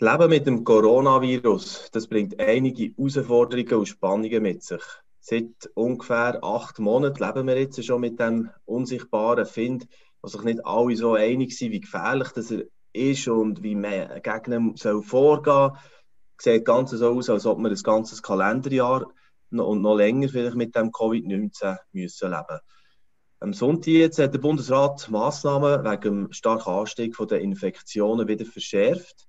Das Leben mit dem Coronavirus, das bringt einige Herausforderungen und Spannungen mit sich. Seit ungefähr acht Monaten leben wir jetzt schon mit dem unsichtbaren Find, wo sich nicht alle so einig sind, wie gefährlich das ist und wie man gegen ihn soll vorgehen soll. Sieht ganz so aus, als ob wir ein ganzes Kalenderjahr und noch länger vielleicht mit dem Covid-19 müssen leben. Am Sonntag jetzt hat der Bundesrat Massnahmen wegen dem starken Anstieg der Infektionen wieder verschärft.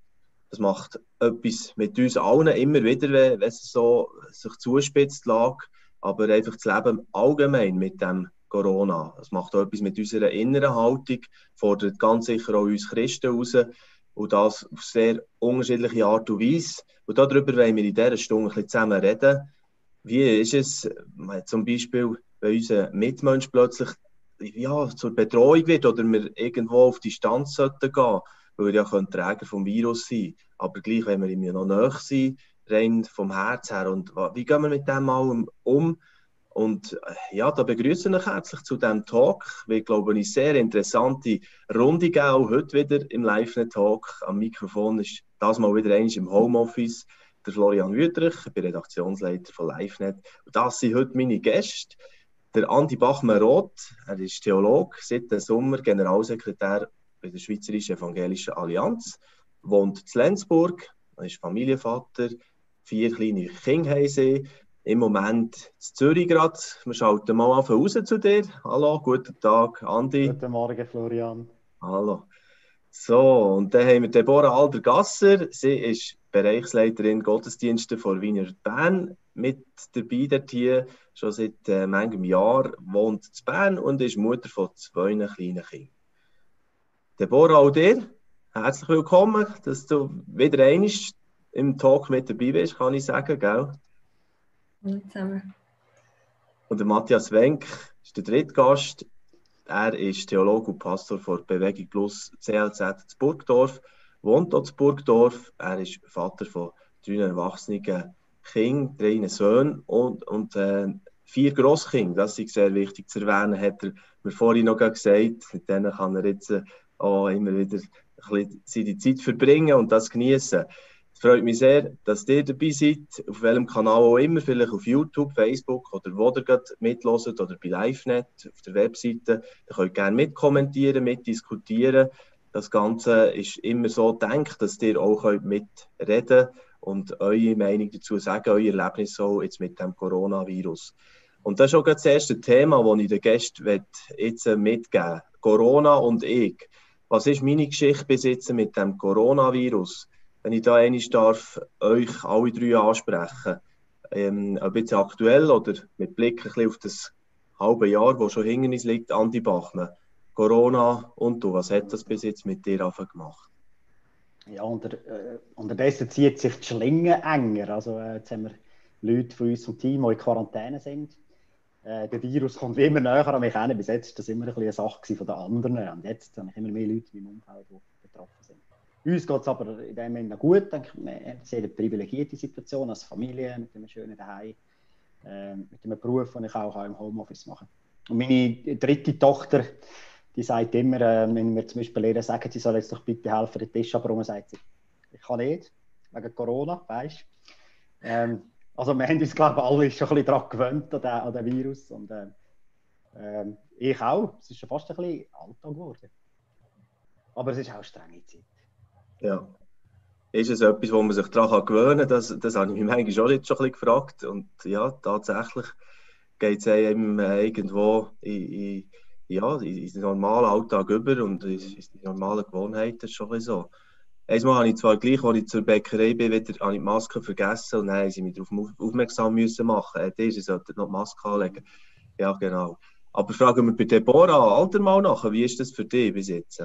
Das macht etwas mit uns allen immer wieder, wenn es so sich zuspitzt lag. Aber einfach das Leben allgemein mit dem Corona. Das macht auch etwas mit unserer inneren Haltung, fordert ganz sicher auch uns Christen raus. Und das auf sehr unterschiedliche Art und Weise. Und darüber wollen wir in dieser Stunde ein bisschen zusammen reden. Wie ist es, zum Beispiel, wenn unser Mitmensch plötzlich ja, zur Bedrohung wird oder wir irgendwo auf Distanz sollten gehen weil ja Träger vom Virus sein Aber gleich, wenn wir ihm ja noch näher sind, rein vom Herz her. Und wie gehen wir mit dem allem um? Und äh, ja, da begrüße ich herzlich zu diesem Talk. Wir glauben, eine sehr interessante Runde auch heute wieder im Live-Talk. Am Mikrofon ist das mal wieder eins im Homeoffice der Florian Wüterich, ich bin Redaktionsleiter von LiveNet. Und das sind heute meine Gäste. Der Andi Bachmann-Roth, er ist Theologe, seit dem Sommer Generalsekretär bei der Schweizerischen Evangelischen Allianz, wohnt in Lenzburg, ist Familienvater, vier kleine Kinder haben sie. Im Moment in Zürich gerade. Wir schalten mal auf raus zu dir. Hallo, guten Tag, Andi. Guten Morgen, Florian. Hallo. So, und dann haben wir Deborah Alder-Gasser. Sie ist Bereichsleiterin Gottesdienste vor Wiener Bern. Mit dabei dort hier schon seit äh, manchem Jahr, wohnt in Bern und ist Mutter von zwei kleinen Kindern. Deborah, auch dir herzlich willkommen, dass du wieder einmal im Talk mit dabei bist, kann ich sagen, gell? Hallo zusammen. Und der Matthias Wenk ist der dritte Gast. Er ist Theologe und Pastor von Bewegung Plus CLZ zu Burgdorf, wohnt dort in Burgdorf. Er ist Vater von drei erwachsenen Kindern, drei Söhnen und, und äh, vier Grosskinder. Das ist sehr wichtig zu erwähnen, hat er mir vorhin noch gesagt. Mit denen kann er jetzt äh, auch immer wieder ein bisschen seine Zeit verbringen und das genießen. Es freut mich sehr, dass ihr dabei seid, auf welchem Kanal auch immer, vielleicht auf YouTube, Facebook oder wo ihr gerade mitloset oder bei LiveNet auf der Webseite. Ihr könnt gerne mitkommentieren, mitdiskutieren. Das Ganze ist immer so gedacht, dass ihr auch mitreden könnt und eure Meinung dazu sagen, euer Erlebnis so jetzt mit dem Coronavirus. Und das ist auch das erste Thema, das ich den Gästen jetzt mitgeben will. Corona und ich. Was ist meine Geschichte bis jetzt mit dem Coronavirus? Wenn ich da einmal darf, euch alle drei ansprechen, ähm, ein bisschen aktuell oder mit Blick ein bisschen auf das halbe Jahr, wo schon hinter uns liegt, Andi Bachmann. Corona und du, was hat das bis jetzt mit dir gemacht? Ja, unter, äh, unterdessen zieht sich die Schlinge enger. Also äh, jetzt haben wir Leute von unserem Team, die in Quarantäne sind. Äh, der Virus kommt immer näher an mich hin. Bis jetzt war das immer ein eine Sache von den anderen. Und jetzt habe ich immer mehr Leute in meinem Umfeld, die betroffen sind. Uns geht es aber in dem Moment gut. Denke, wir haben eine privilegierte Situation als Familie mit einem schönen Zuhause, äh, mit einem Beruf, den ich auch im Homeoffice machen kann. Und meine dritte Tochter, die sagt immer, äh, wenn wir zum Beispiel Lehrer sagen, sie soll jetzt doch bitte helfen, den Tisch abräumen, sagt sie, ich kann nicht, wegen Corona, weißt du. Ähm, also wir haben uns, glaube ich, alle schon ein bisschen daran gewöhnt, an den, Virus. Und äh, ich auch. Es ist schon fast ein bisschen Alltag geworden. Aber es ist auch eine strenge Zeit. Ja. Ist es etwas, wo man sich daran gewöhnen kann? Das, das habe ich mich manchmal schon jetzt schon ein bisschen gefragt. Und ja, tatsächlich geht es einem irgendwo in, in, ja, in den normalen Alltag über und in, in die normalen Gewohnheiten schon ein bisschen so. Einmal habe ich zwar gleich, als ich zur Bäckerei bin, wieder habe ich die Maske vergessen und dann haben sie mich darauf aufmerksam müssen machen. Äh, diese sollte noch die Maske anlegen. Ja, genau. Aber fragen wir bei Deborah Alter mal nach, wie ist das für dich bis jetzt?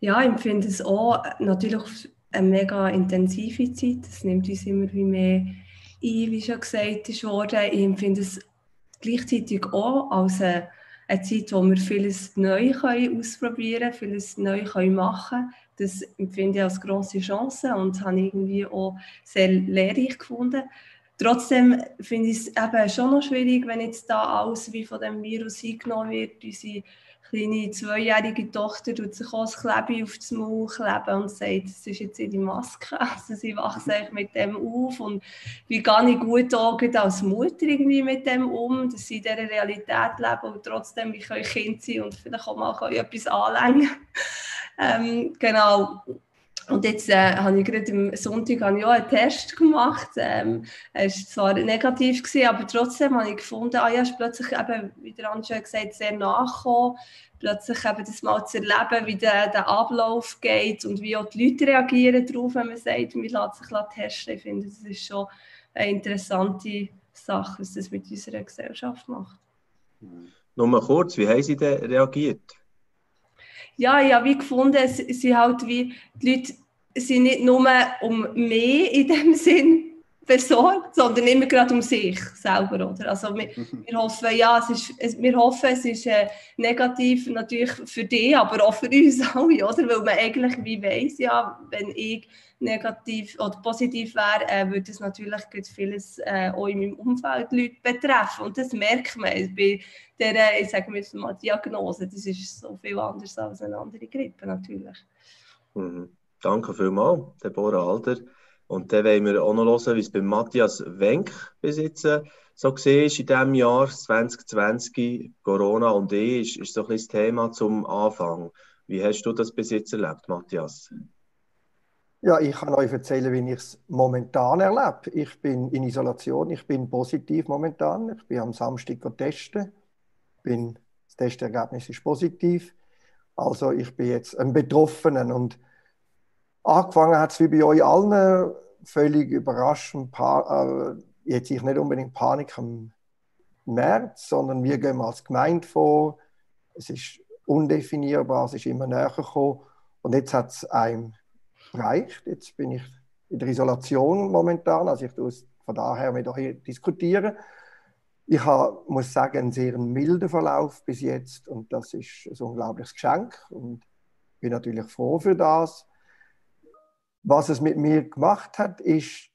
Ja, ich finde es auch natürlich eine mega intensive Zeit. Es nimmt uns immer mehr ein, wie schon gesagt wurde. Ich empfinde es gleichzeitig auch als eine, eine Zeit, wo wir vieles neu ausprobieren können, vieles neu machen können das empfinde ich als große Chance und habe irgendwie auch sehr lehrreich gefunden. Trotzdem finde ich es eben schon noch schwierig, wenn jetzt da alles wie von dem Virus eingenommen wird, unsere kleine zweijährige Tochter tut sich auch das Klebe auf das Maul kleben und sagt, das ist jetzt ihre Maske. Also sie wachsen eigentlich mit dem auf und wie gehe ich gut auch als Mutter irgendwie mit dem um, dass sie in dieser Realität leben und trotzdem wie können Kind sein und vielleicht auch mal etwas anlängen. ähm, genau. Und jetzt äh, habe ich gerade am Sonntag ich auch einen Test gemacht. Ähm, er war zwar negativ, gewesen, aber trotzdem habe ich gefunden, ah ja, ist plötzlich eben, wie der Anja gesagt sehr nachgekommen. Plötzlich eben das mal zu erleben, wie der, der Ablauf geht und wie auch die Leute reagieren darauf, wenn man sagt, man lässt sich testen. Ich finde, das ist schon eine interessante Sache, was das mit unserer Gesellschaft macht. Nur mal kurz, wie haben Sie denn reagiert? Ja, ich habe wie gefunden, es sind halt wie, die Leute sind nicht nur um mich in dem Sinn versorgt, sondern immer gerade um sich selber, oder? Also wir, mhm. wir hoffen, ja, es ist, es, wir hoffen, es ist äh, negativ natürlich für dich, aber auch für uns alle, oder? Weil man eigentlich wie weiss, ja, wenn ich negativ oder positiv wäre, äh, würde es natürlich vieles äh, auch in meinem Umfeld Leute betreffen. Und das merkt man bei dieser, ich sage mal, Diagnose. Das ist so viel anders als eine andere Grippe natürlich. Mhm. Danke vielmals, Deborah Alter. Und dann wollen wir auch noch hören, wie es bei Matthias Wenk bis jetzt äh, so war in diesem Jahr 2020. Corona und ich ist, ist so ein das Thema zum Anfang. Wie hast du das bis jetzt erlebt, Matthias? Ja, ich kann euch erzählen, wie ich es momentan erlebe. Ich bin in Isolation, ich bin positiv momentan. Ich bin am Samstag testen. Bin, das Testergebnis ist positiv. Also ich bin jetzt ein Betroffenen und angefangen hat es wie bei euch allen völlig überraschend, äh, jetzt ich nicht unbedingt Panik im März, sondern wir gehen als Gemeinde vor. Es ist undefinierbar, es ist immer näher gekommen und jetzt hat es einem reicht. Jetzt bin ich in der Isolation momentan, also ich tue es von daher mit euch diskutieren. Ich habe, muss sagen, einen sehr milden Verlauf bis jetzt und das ist ein unglaubliches Geschenk und bin natürlich froh für das. Was es mit mir gemacht hat, ist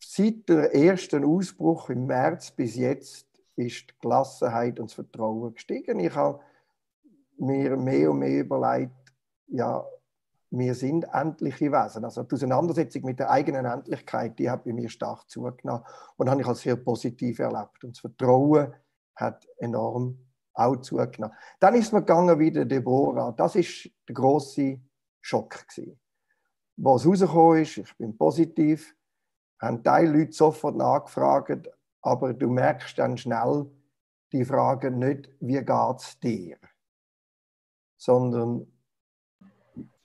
seit der ersten Ausbruch im März bis jetzt ist die Gelassenheit und das Vertrauen gestiegen. Ich habe mir mehr und mehr überlegt, ja, wir sind endliche Wesen. Also die Auseinandersetzung mit der eigenen Endlichkeit, die hat bei mir stark zugenommen und habe ich als sehr positiv erlebt. Und das Vertrauen hat enorm auch zugenommen. Dann ist mir gegangen wie der Deborah. Das ist der große Schock gewesen. Was rausgekommen ist, ich bin positiv, haben Teil Leute sofort nachgefragt, aber du merkst dann schnell, die fragen nicht, wie geht es dir, sondern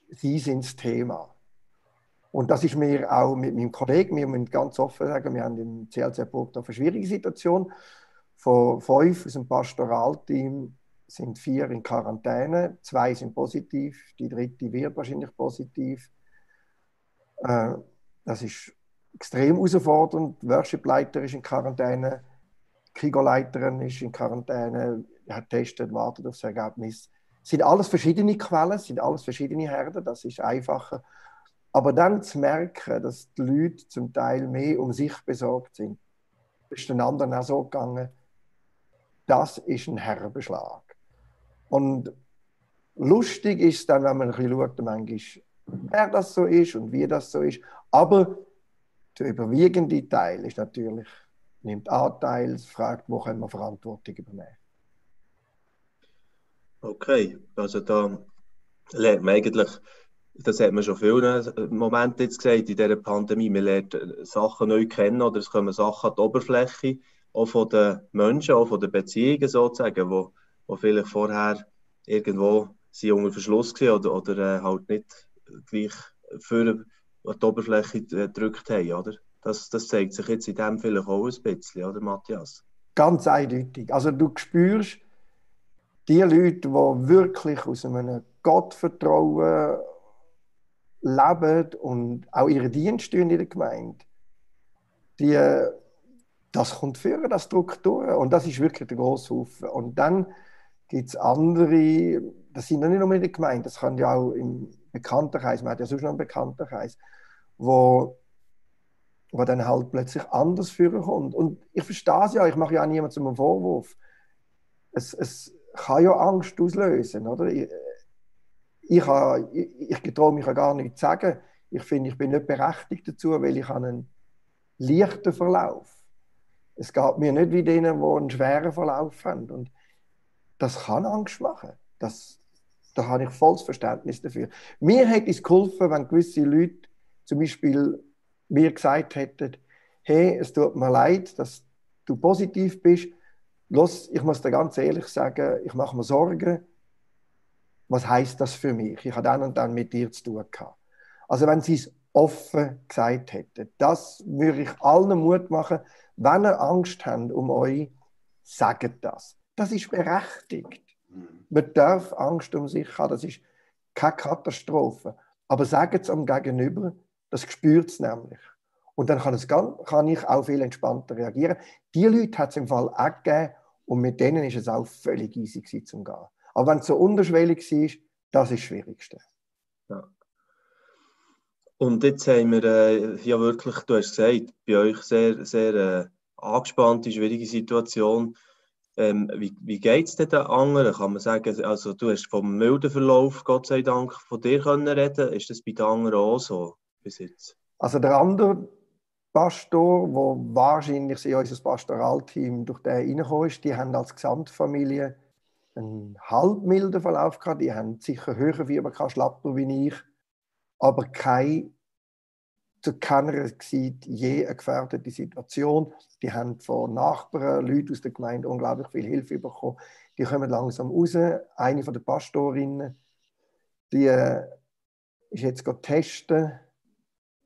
sie sind das Thema. Und das ist mir auch mit meinem Kollegen, wir müssen ganz offen sagen, wir haben im CLC Burgdorf eine schwierige Situation. Von fünf aus dem Pastoralteam sind vier in Quarantäne, zwei sind positiv, die dritte wird wahrscheinlich positiv. Äh, das ist extrem herausfordernd. Worship-Leiter ist in Quarantäne, die Krigoleiterin ist in Quarantäne, hat getestet, wartet auf das Ergebnis sind alles verschiedene Quellen, sind alles verschiedene Herden, das ist einfacher. Aber dann zu merken, dass die Leute zum Teil mehr um sich besorgt sind, ist den anderen auch so gegangen, das ist ein Herbenschlag. Und lustig ist dann, wenn man ein bisschen schaut, manchmal, wer das so ist und wie das so ist. Aber der überwiegende Teil ist natürlich, nimmt Anteil, fragt, wo können wir Verantwortung übernehmen. Okay, also da lernt man eigentlich, das hat man schon viele Momente jetzt gesagt in dieser Pandemie, man lernt Sachen neu kennen oder es kommen Sachen an die Oberfläche, auch von den Menschen, auch von den Beziehungen sozusagen, wo, wo vielleicht vorher irgendwo sie unter Verschluss waren oder, oder äh, halt nicht gleich für die Oberfläche äh, gedrückt haben, oder? Das, das zeigt sich jetzt in dem vielleicht auch ein bisschen, oder Matthias? Ganz eindeutig. Also du spürst, die Leute, die wirklich aus einem Gottvertrauen leben und auch ihre Dienste in der Gemeinde, die, das kommt führen, das drückt durch. Und das ist wirklich der grosse Haufen. Und dann gibt es andere, das sind nicht nur in der Gemeinde, das kann ja auch im Bekanntenkreis, man hat ja sonst noch einen Bekanntenkreis, wo, wo dann halt plötzlich anders führen kommt. Und ich verstehe es ja, ich mache ja auch niemandem einen Vorwurf. Es, es, kann ja Angst auslösen, oder? Ich, ich, ich, ich traue mich ja gar nicht zu sagen. Ich finde, ich bin nicht berechtigt dazu, weil ich einen leichten Verlauf. Es geht mir nicht wie denen, die einen schweren Verlauf haben. Und das kann Angst machen. Das, da habe ich volles Verständnis dafür. Mir hätte es geholfen, wenn gewisse Leute zum Beispiel mir gesagt hätten, hey, es tut mir leid, dass du positiv bist. Los, ich muss dir ganz ehrlich sagen, ich mache mir Sorgen. Was heißt das für mich? Ich habe dann und dann mit dir zu tun gehabt. Also wenn sie es offen gesagt hätten, das würde ich allen Mut machen, wenn ihr Angst habt um euch, sagt das. Das ist berechtigt. Mhm. Man darf Angst um sich haben, das ist keine Katastrophe. Aber sagt es am Gegenüber, das spürt es nämlich. Und dann kann, es, kann ich auch viel entspannter reagieren. Die Leute hat es im Fall auch gegeben und mit denen ist es auch völlig easy gewesen, zum gehen. Aber wenn es so unterschwellig war, das ist das Schwierigste. Ja. Und jetzt haben wir äh, ja wirklich, du hast gesagt, bei euch sehr, sehr äh, angespannte, schwierige Situation. Ähm, wie wie geht es den anderen? Kann man sagen, also du hast vom milden Verlauf, Gott sei Dank, von dir können reden. Ist das bei den anderen auch so bis jetzt? Also der andere Pastor, der wahrscheinlich in unser Pastoralteam durch den reingekommen ist, die haben als Gesamtfamilie einen halbmilden Verlauf gehabt. Die haben sicher höher Fieber gehabt, schlapper wie ich, aber keine zu keiner Zeit je eine gefährdete Situation. Die haben von Nachbarn, Leuten aus der Gemeinde unglaublich viel Hilfe bekommen. Die kommen langsam raus. Eine von den Pastorinnen, die äh, ist jetzt testen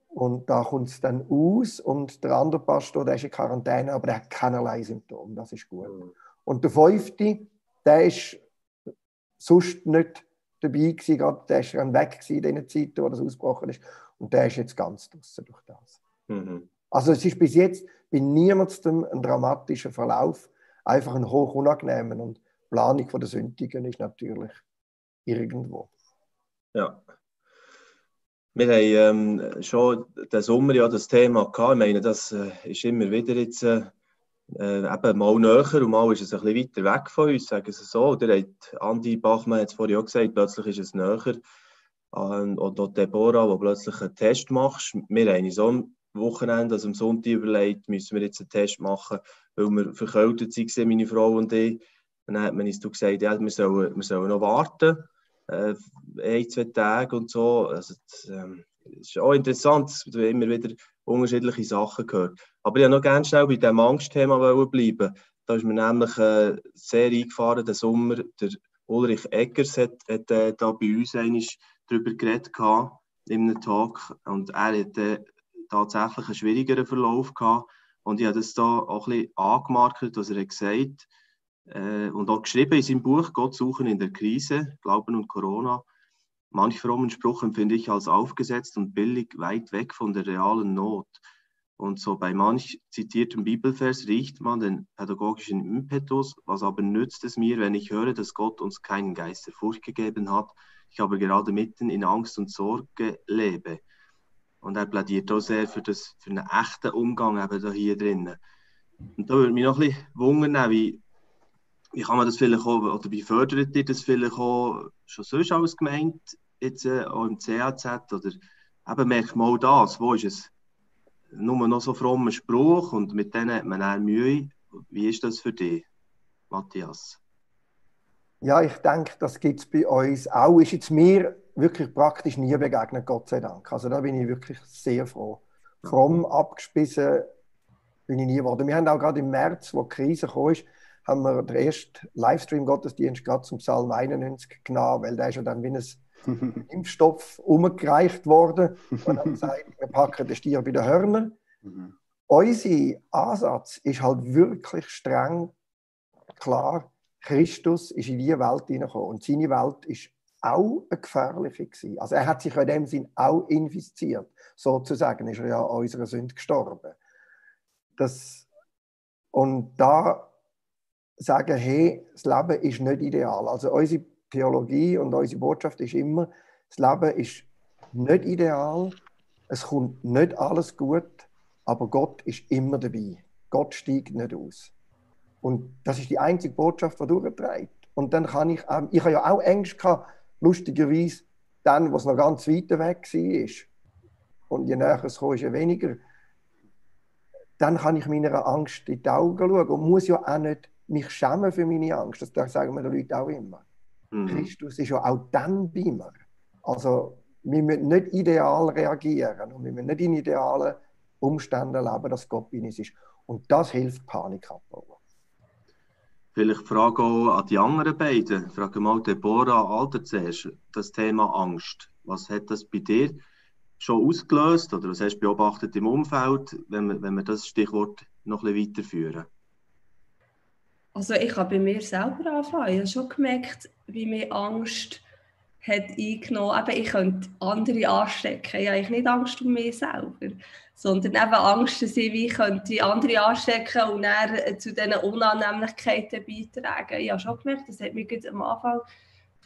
und da kommt es dann aus und der andere Pastor, der ist in Quarantäne, aber der hat keinerlei Symptome. Das ist gut. Mhm. Und der fünfte, der ist sonst nicht dabei gewesen, der ist dann weg gewesen in den Zeiten, wo das ausgebrochen ist. Und der ist jetzt ganz draußen durch das. Mhm. Also es ist bis jetzt bei niemandem ein dramatischer Verlauf, einfach ein hoch unangenehmen und Planung von der Sündigen ist natürlich irgendwo. Ja. Wir haben ähm, schon den Sommer ja das Thema gehabt. Ich meine, das äh, ist immer wieder jetzt äh, äh, eben mal näher und mal ist es ein bisschen weiter weg von uns, sagen sie so. Oder hat Andi Bachmann hat es vorhin auch gesagt, plötzlich ist es näher. Ähm, oder Deborah, wo plötzlich einen Test machst. Wir haben so am Wochenende, also am Sonntag überlegt, müssen wir jetzt einen Test machen, weil wir verkältet waren, meine Frau und ich. Und dann hat man uns gesagt, ja, wir sollen, wir sollen noch warten äh, ein, zwei Tage und so. Also, das, ähm, ist auch interessant, dass man immer wieder unterschiedliche Sachen gehört. Aber ich wollte noch ganz schnell bei diesem Angstthema bleiben. Da ist mir nämlich äh, sehr eingefahren, der Sommer. Der Ulrich Eggers hat, hat äh, da bei uns darüber geredet in einem Talk. Und er hatte äh, tatsächlich einen schwierigeren Verlauf gehabt. Und ich habe das da auch ein bisschen angemarkt, was er gesagt hat äh, und auch geschrieben in seinem Buch Gott suchen in der Krise, Glauben und Corona. Manch frommen Spruch empfinde ich als aufgesetzt und billig, weit weg von der realen Not. Und so bei manch zitiertem Bibelvers riecht man den pädagogischen Impetus, was aber nützt es mir, wenn ich höre, dass Gott uns keinen Geist der Furcht gegeben hat, ich aber gerade mitten in Angst und Sorge lebe. Und er plädiert auch sehr für, das, für einen echten Umgang eben da hier drinnen. Und da würde mich noch ein bisschen wundern, wie, wie kann man das vielleicht auch, oder wie fördert ihr das vielleicht auch schon sonst als gemeint, jetzt äh, auch im CAZ, oder eben merkt mal das, wo ist es nur noch so frommer Spruch und mit denen hat man auch Mühe. Wie ist das für dich, Matthias? Ja, ich denke, das gibt es bei uns auch. Ist jetzt mir wirklich praktisch nie begegnet, Gott sei Dank. Also da bin ich wirklich sehr froh. Fromm abgespissen bin ich nie geworden. Wir haben auch gerade im März, wo die Krise kam, haben wir den ersten Livestream-Gottesdienst gerade zum Psalm 91 genommen, weil der ist ja dann wie ein Impfstoff umgereicht worden. Und haben gesagt, wir packen den Stier bei den Hörnern. Mhm. Unser Ansatz ist halt wirklich streng klar. Christus ist in diese Welt hineingekommen und seine Welt ist auch eine gefährliche gewesen. Also er hat sich in dem Sinn auch infiziert. Sozusagen ist er ja an unserer Sünde gestorben. Das, und da sagen, hey, das Leben ist nicht ideal. Also unsere Theologie und unsere Botschaft ist immer, das Leben ist nicht ideal, es kommt nicht alles gut, aber Gott ist immer dabei. Gott steigt nicht aus. Und das ist die einzige Botschaft, die durchträgt. Und dann kann ich, ähm, ich habe ja auch Ängste gehabt, lustigerweise, dann, wo es noch ganz weit weg war. Und je näher es kommt, ist weniger. Dann kann ich meiner Angst in die Augen schauen und muss ja auch nicht mich schämen für meine Angst. Das sagen mir die Leute auch immer. Mhm. Christus ist ja auch dann bei mir. Also, wir müssen nicht ideal reagieren und wir müssen nicht in idealen Umständen leben, dass Gott bei uns ist. Und das hilft Panik abbauen. Vielleicht Frage auch an die anderen beiden. Frage mal Deborah Alter zuerst. Das Thema Angst. Was hat das bei dir schon ausgelöst oder was hast du beobachtet im Umfeld, wenn wir, wenn wir das Stichwort noch ein bisschen weiterführen? Also ich habe bei mir selber angefangen. Ich habe schon gemerkt, wie mir Angst hat eingenommen. Eben, ich könnte andere anstecken. Ich habe nicht Angst um mich selber, sondern eben Angst, dass ich wie könnte andere anstecken und dann äh, zu diesen Unannehmlichkeiten beitragen. Ich habe schon gemerkt, das hat mich am Anfang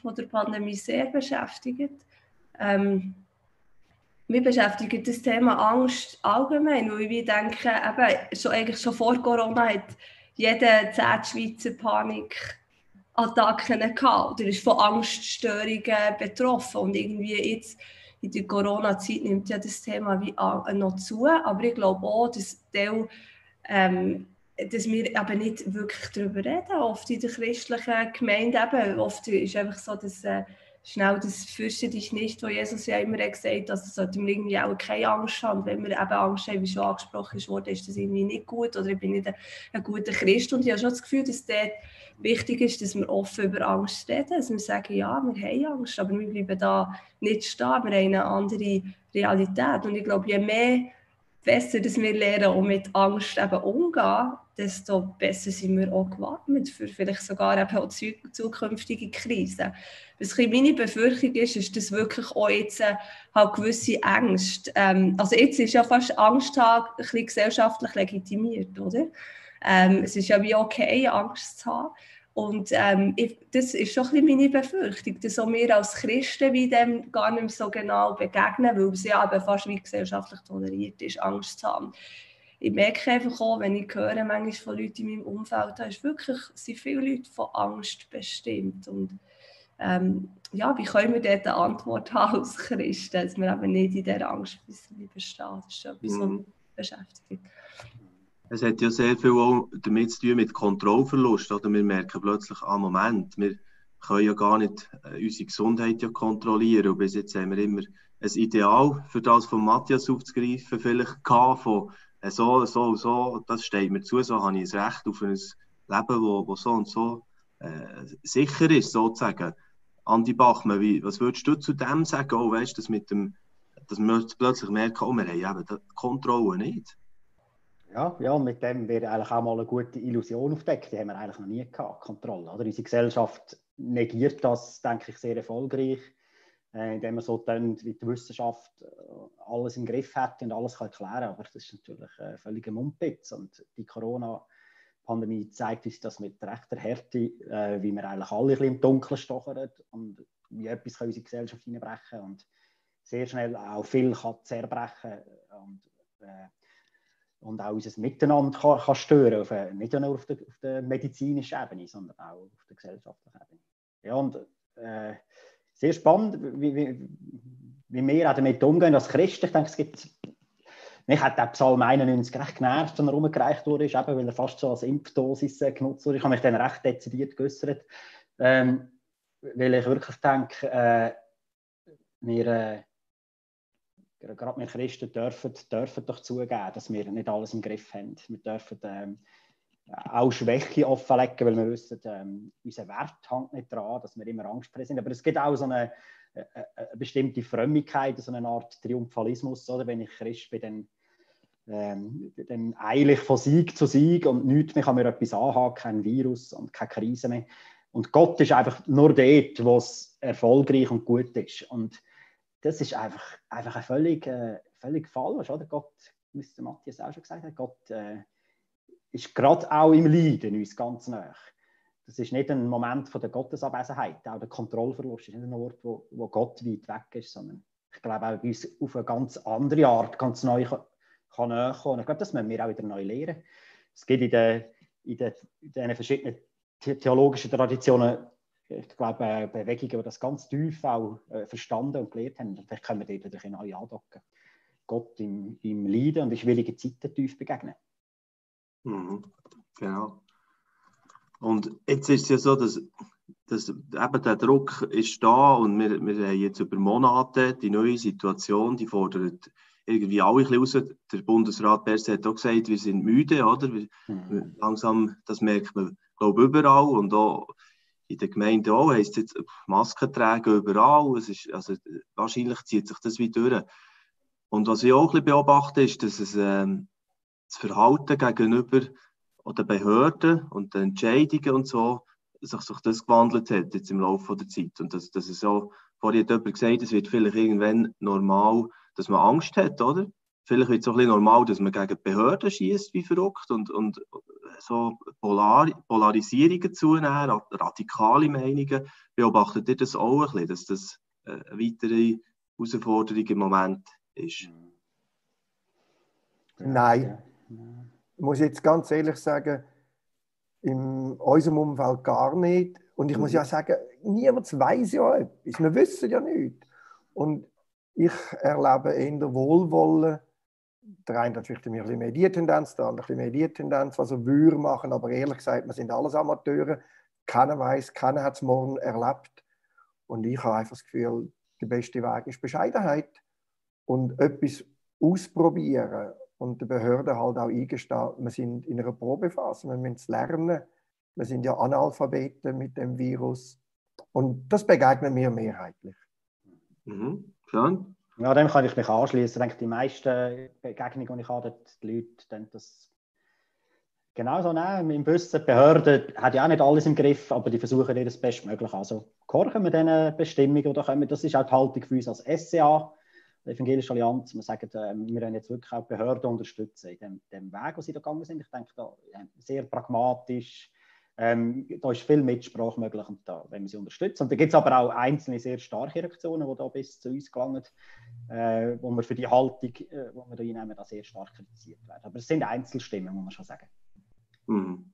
von der Pandemie sehr beschäftigt. Ähm, mich beschäftigt das Thema Angst allgemein, weil ich denke, eben, schon, eigentlich schon vor Corona hat jeder zehnte Schweizer Panik Attacken gehabt oder ist von Angststörungen betroffen. Und irgendwie jetzt in der Corona-Zeit nimmt ja das Thema wie noch zu. Aber ich glaube auch, dass, Teil, ähm, dass wir eben nicht wirklich darüber reden, oft in der christlichen Gemeinde. Eben, oft ist einfach so, dass äh, schnell das fürchte dich nicht, wo Jesus ja immer gesagt hat, sollten wir irgendwie auch keine Angst haben. Und wenn wir eben Angst haben, wie schon angesprochen wurde, ist das irgendwie nicht gut oder ich bin nicht ein, ein guter Christ. Und ich habe schon das Gefühl, dass dort wichtig ist, dass wir offen über Angst reden, dass wir sagen, ja, wir haben Angst, aber wir bleiben da nicht stehen, wir haben eine andere Realität. Und ich glaube, je mehr besser, dass wir lernen, um mit Angst eben umgehen, desto besser sind wir auch gewappnet für vielleicht sogar eben auch zukünftige Krisen. Was meine Befürchtung ist, ist, dass wirklich auch jetzt äh, halt gewisse Ängste, ähm, also jetzt ist ja fast Angsttag gesellschaftlich legitimiert, oder? Ähm, es ist ja wie okay, Angst zu haben. Und ähm, ich, das ist schon ein bisschen meine Befürchtung, dass auch wir als Christen wie dem gar nicht mehr so genau begegnen, weil es ja eben fast wie gesellschaftlich toleriert ist, Angst zu haben. Ich merke einfach auch, wenn ich höre manchmal von Leuten in meinem Umfeld, da ist wirklich, sind viele Leute von Angst bestimmt. Und ähm, ja, wie können wir dort eine Antwort haben als Christen, dass wir eben nicht in dieser Angst bestehen? Das ist schon etwas, was mich beschäftigt. Es hat ja sehr viel auch damit zu tun mit Kontrollverlust. Oder wir merken plötzlich, ah Moment, wir können ja gar nicht äh, unsere Gesundheit ja kontrollieren. Und bis jetzt haben wir immer ein Ideal, für das von Matthias aufzugreifen, vielleicht gehabt, von äh, so, so, so, das steht mir zu, so habe ich ein Recht auf ein Leben, wo, wo so und so äh, sicher ist, sozusagen. Andi Bachmann, wie, was würdest du zu dem sagen? Oh, weißt, dass, mit dem, dass wir plötzlich merken, oh, wir haben eben die Kontrolle nicht. Ja, ja, und mit dem wird eigentlich auch mal eine gute Illusion aufdeckt. Die haben wir eigentlich noch nie gehabt, Kontrolle. Oder? Unsere Gesellschaft negiert das, denke ich, sehr erfolgreich, äh, indem man so tönt, wie die Wissenschaft äh, alles im Griff hat und alles kann erklären Aber das ist natürlich äh, völliger Mumpitz. Und die Corona-Pandemie zeigt uns das mit rechter Härte, wie wir eigentlich alle ein bisschen im Dunkeln stochern und wie etwas kann unsere Gesellschaft hineinbrechen und sehr schnell auch viel kann zerbrechen. Äh, und auch unser Miteinander kann, kann stören, auf, nicht nur auf der, auf der, medizinischen Ebene, sondern auch auf der gesellschaftlichen Ebene. Ja, und äh, sehr spannend, wie, wie, wie wir auch damit umgehen als Christen. Ich denke, es gibt mich hat der Psalm 91 recht genervt, wenn er rumgereicht wurde, eben, weil er fast so als Impfdosis äh, genutzt wurde. Ich habe mich dann recht dezidiert geäußert, ähm, weil ich wirklich denke, äh, wir, äh, gerade wir Christen dürfen, dürfen doch zugeben, dass wir nicht alles im Griff haben. Wir dürfen ähm, auch Schwäche offenlegen, weil wir wissen, ähm, unser Wert hängt nicht daran, dass wir immer Angst sind. Aber es gibt auch so eine, eine, eine, bestimmte Frömmigkeit, so eine Art Triumphalismus. Oder? Wenn ich Christ bin, dann, ähm, dann eilig von Sieg zu Sieg und nichts mehr kann mir etwas anhaben, kein Virus und keine Krise mehr. Und Gott ist einfach nur dort, wo es erfolgreich und gut ist. Und das ist einfach, einfach ein völlig, äh, völlig falsch. Oder? Gott, wie es Matthias auch schon gesagt hat, Gott äh, ist gerade auch im Leiden uns ganz nah. Das ist nicht ein Moment von der Gottesabwesenheit, auch der Kontrollverlust ist nicht ein Ort, wo, wo Gott weit weg ist, sondern ich glaube auch bei uns auf eine ganz andere Art ganz neu kann, näher kommen. Ich glaube, das müssen wir auch wieder neu lernen. Es gibt in den, in den, in den verschiedenen theologischen Traditionen ich glaube, äh, Bewegungen, die das ganz tief auch äh, verstanden und gelernt haben. Vielleicht können wir dort wieder neu andocken. Gott im, im Leiden und in schwierigen Zeiten tief begegnen. Mhm. Genau. Und jetzt ist es ja so, dass, dass eben der Druck ist da und wir, wir haben jetzt über Monate die neue Situation, die fordert irgendwie alle ein bisschen raus. Der Bundesrat Berset hat auch gesagt, wir sind müde, oder? Wir, mhm. Langsam, das merkt man, glaube ich, überall und auch in der Gemeinde auch, heisst jetzt Masken tragen überall. Es ist, also, wahrscheinlich zieht sich das wieder durch. Und was ich auch ein bisschen beobachte, ist, dass es ähm, das Verhalten gegenüber den Behörden und den Entscheidungen und so, sich, sich das gewandelt hat jetzt im Laufe der Zeit. Und dass, dass es so, vorhin hat jemand gesagt, es wird vielleicht irgendwann normal, dass man Angst hat, oder? Vielleicht wird es auch ein bisschen normal, dass man gegen Behörden schießt wie verrückt und, und so Polar Polarisierungen zunehmen, radikale Meinungen. Beobachtet ihr das auch ein bisschen, dass das äh, eine weitere Herausforderung im Moment ist? Nein. Ich muss jetzt ganz ehrlich sagen, in unserem Umfeld gar nicht. Und ich muss ja sagen, niemand weiß ja etwas. Wir wissen ja nichts. Und ich erlebe eher Wohlwollen der eine hat vielleicht ein bisschen mehr die Tendenz, der andere ein bisschen mehr die Tendenz, was er würde machen, aber ehrlich gesagt, wir sind alles Amateure. Keiner weiß, keiner hat es morgen erlebt. Und ich habe einfach das Gefühl, der beste Weg ist Bescheidenheit und etwas ausprobieren und der Behörde halt auch eingestehen, wir sind in einer Probephase, wir müssen es lernen. Wir sind ja Analphabeten mit dem Virus und das begegnet mir mehrheitlich. Mhm. Schön. Ja, dem kann ich mich anschließen. Ich denke, die meisten Begegnungen, die ich habe, die Leute das genauso nehmen. Im Wissen, die Behörde hat ja auch nicht alles im Griff, aber die versuchen ihr das Bestmögliche. Also gehorchen wir diesen Bestimmungen oder können wir, das ist auch die Haltung für uns als SCA, die Evangelische Allianz. Wir sagen, äh, wir wollen jetzt wirklich auch Behörden unterstützen in dem, dem Weg, wo sie da gegangen sind. Ich denke, da sehr pragmatisch, ähm, da ist viel Mitsprache möglich da wenn wir sie unterstützen. Und da gibt es aber auch einzelne sehr starke Reaktionen, die da bis zu uns gelangen, äh, wo wir für die Haltung, äh, die wir da einnehmen, da sehr stark kritisiert werden. Aber es sind Einzelstimmen, muss man schon sagen. Mhm.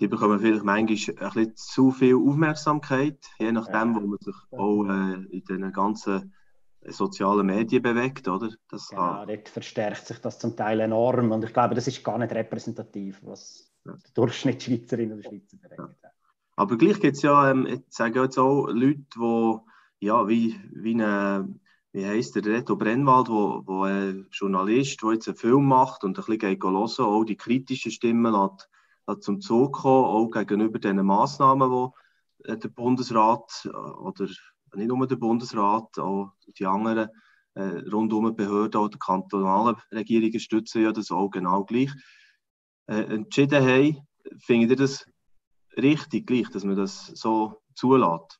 Die bekommen vielleicht manchmal ein bisschen zu viel Aufmerksamkeit, je nachdem, ja. wo man sich auch äh, in den ganzen sozialen Medien bewegt, oder? Das ja, dort verstärkt sich das zum Teil enorm und ich glaube, das ist gar nicht repräsentativ, was. Der Durchschnittsschweizerin oder Schweizer bewegt. Ja. Aber gleich gibt es ja, ähm, ich sage jetzt auch Leute, die ja, wie, wie eine, wie heisst der Reto Brennwald, wo, wo ein Journalist, der jetzt einen Film macht und ein bisschen hören, auch die kritischen Stimmen lässt, lässt zum Zug kommen, auch gegenüber den Massnahmen, die äh, der Bundesrat äh, oder nicht nur der Bundesrat, auch die anderen äh, rundum die Behörden, die kantonalen Regierungen stützen ja das auch genau gleich äh, entschieden haben. Findet ihr das richtig, gleich, dass man das so zulässt?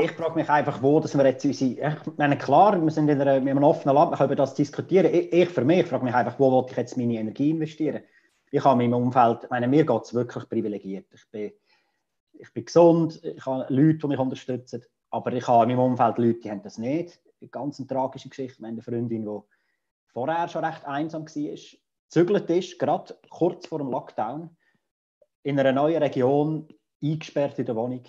Ich frage mich einfach, wo dass wir jetzt unsere. Ich meine, klar, wir sind in, einer, in einem offenen Land, wir können über das diskutieren. Ich, ich für mich frage mich einfach, wo will ich jetzt meine Energie investieren? Ich habe in meinem Umfeld, ich meine, mir geht es wirklich privilegiert. Ich bin, ich bin gesund, ich habe Leute, die mich unterstützen, aber ich habe in meinem Umfeld Leute, die haben das nicht. Eine ganz tragische Geschichte. Meine Freundin, die vorher schon recht einsam war, zügelt ist, gerade kurz vor dem Lockdown, in einer neuen Region, eingesperrt in der Wohnung.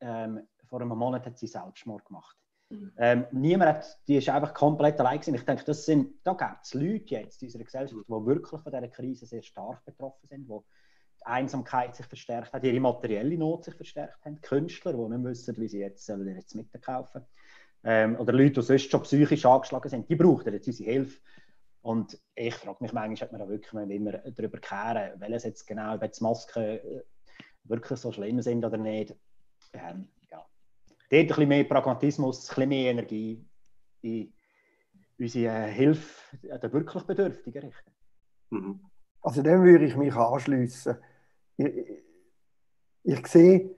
Ähm, vor einem Monat hat sie Selbstmord gemacht. Mhm. Ähm, niemand hat, die ist einfach komplett allein gewesen. Ich denke, das sind, da gibt es Leute jetzt in unserer Gesellschaft, die wirklich von dieser Krise sehr stark betroffen sind, wo die Einsamkeit sich verstärkt hat, ihre materielle Not sich verstärkt hat, Künstler, die nicht wissen, wie sie jetzt, sollen jetzt Mittag kaufen ähm, oder Leute, die sonst schon psychisch angeschlagen sind, die brauchen jetzt unsere Hilfe. Und ich frage mich manchmal, ob man da wirklich immer darüber kehren, welches jetzt genau, ob die Masken äh, wirklich so schlimm sind oder nicht. Ähm, ja. Dort ein bisschen mehr Pragmatismus, ein bisschen mehr Energie in unsere Hilfe den wirklich Bedürftigen richten. Mhm. Also dem würde ich mich anschließen. Ich, ich, sehe,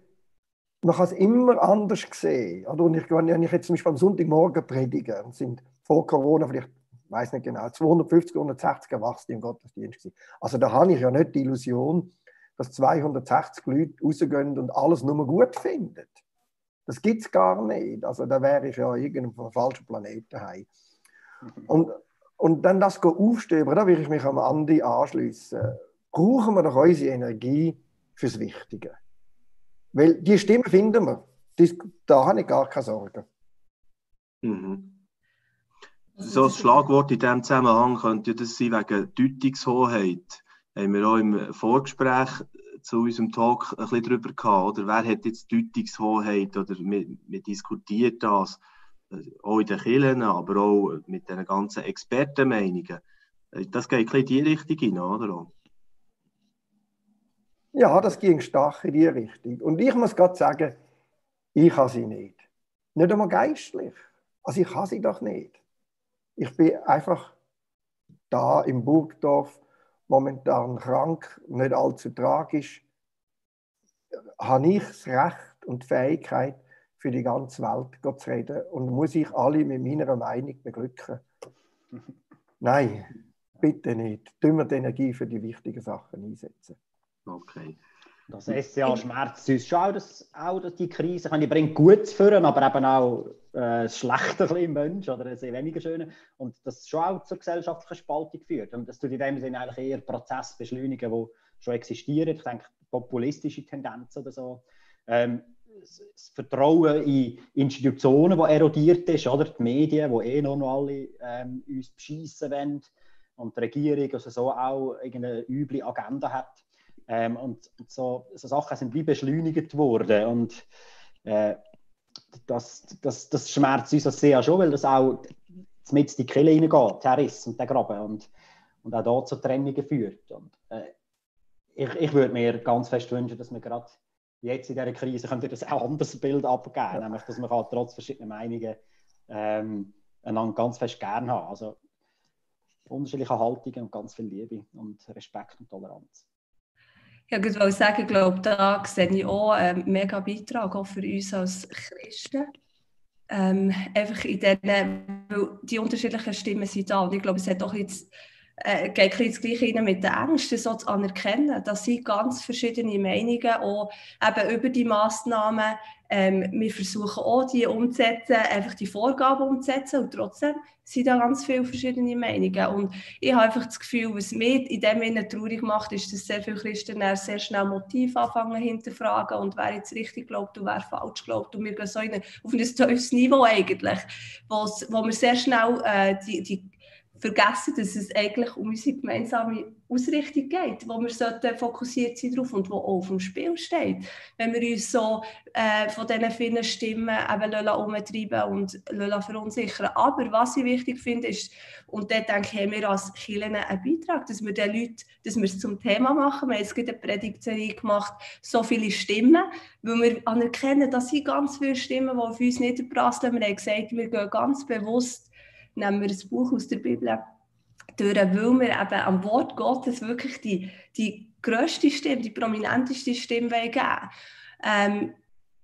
man kann es immer anders sehen. Und ich, wenn ich jetzt zum Beispiel am Sonntagmorgen predige, und sind vor Corona vielleicht weiß nicht genau, 250, 260 Erwachsene im Gottesdienst gewesen. Also da habe ich ja nicht die Illusion, dass 260 Leute rausgehen und alles nur gut finden. Das gibt es gar nicht. Also da wäre ich ja irgendeinem falschen Planeten heim. Mhm. Und, und dann das aufstöbern, da will ich mich am Andi anschließen. Brauchen wir doch unsere Energie fürs Wichtige. Weil die Stimme finden wir. Das, da habe ich gar keine Sorgen. Mhm. So ein Schlagwort in diesem Zusammenhang könnte das sein wegen Deutungshoheit. Haben wir auch im Vorgespräch zu unserem Talk ein bisschen darüber gehabt, oder? Wer hat jetzt Deutungshoheit? Oder wir, wir diskutieren das äh, auch in den Kirchen, aber auch mit den ganzen Expertenmeinungen. Äh, das geht ein bisschen in die Richtung hinein, oder? Ja, das ging stark in die Richtung. Und ich muss gerade sagen, ich habe sie nicht. Nicht einmal geistlich. Also ich habe sie doch nicht. Ich bin einfach da im Burgdorf, momentan krank, nicht allzu tragisch. Habe ich das Recht und die Fähigkeit, für die ganze Welt zu reden und muss ich alle mit meiner Meinung beglücken? Nein, bitte nicht. Tun wir die Energie für die wichtigen Sachen einsetzen. Okay. Das SCA schmerzt uns schon auch, dass, auch die Krise. Die bringt Gutes führen, aber eben auch äh, das Schlechte im Mensch oder sehr weniger Schöne. Und das schon auch zur gesellschaftlichen Spaltung führt. Und das tut in dem Sinne eigentlich eher Prozesse beschleunigen, die schon existieren. Ich denke, populistische Tendenzen oder so. Ähm, das Vertrauen in Institutionen, die erodiert ist, oder die Medien, die eh noch alle ähm, uns beschissen wollen und die Regierung also so auch eine üble Agenda hat. Ähm, und, so, so, Sachen sind wie beschleunigt worden. Und äh, das, das, das schmerzt uns sehr schon, weil das auch mit in die Kille reingeht, der Riss und der Graben. Und, und auch da zu Trennungen führt. Und, äh, ich, ich würde mir ganz fest wünschen, dass wir gerade jetzt in dieser Krise könnte das auch ein anderes Bild abgeben, ja. nämlich dass man halt trotz verschiedener Meinungen ähm, einander ganz fest gern haben. Also unterschiedliche Haltungen und ganz viel Liebe und Respekt und Toleranz. Ja, ich wollte sagen, ich glaube, da sehe ich auch einen mega Beitrag auch für uns als Christen. Ähm, einfach in denen, weil die unterschiedlichen Stimmen sind da. Und ich glaube, es hat auch jetzt äh, geht ein das Gleiche rein mit den Ängsten, so zu anerkennen, dass sie ganz verschiedene Meinungen auch eben über die Massnahmen, ähm, wir versuchen auch, die umzusetzen, einfach die Vorgaben umzusetzen. Und trotzdem sind da ganz viele verschiedene Meinungen. Und ich habe einfach das Gefühl, was mich in dem Sinne traurig macht, ist, dass sehr viele Christen sehr schnell Motiv anfangen hinterfragen und wer jetzt richtig glaubt und wer falsch glaubt. Und wir gehen so in, auf ein tiefes Niveau eigentlich, wo wir sehr schnell äh, die, die vergessen, dass es eigentlich um unsere gemeinsame Ausrichtung geht, wo wir fokussiert sein darauf und wo auch auf dem Spiel steht. Wenn wir uns so äh, von diesen vielen Stimmen eben umtreiben und verunsichern. Aber was ich wichtig finde, ist, und da denke ich, haben wir als Kirchen einen Beitrag, dass wir den Leuten, dass wir es zum Thema machen. Wir haben jetzt eine Predigtserie gemacht, so viele Stimmen, weil wir anerkennen, dass sind ganz viele Stimmen, die auf uns niederprasseln. Wir haben gesagt, wir gehen ganz bewusst nehmen wir ein Buch aus der Bibel durch, weil wir eben am Wort Gottes wirklich die, die grösste Stimme, die prominenteste Stimme geben. Ähm,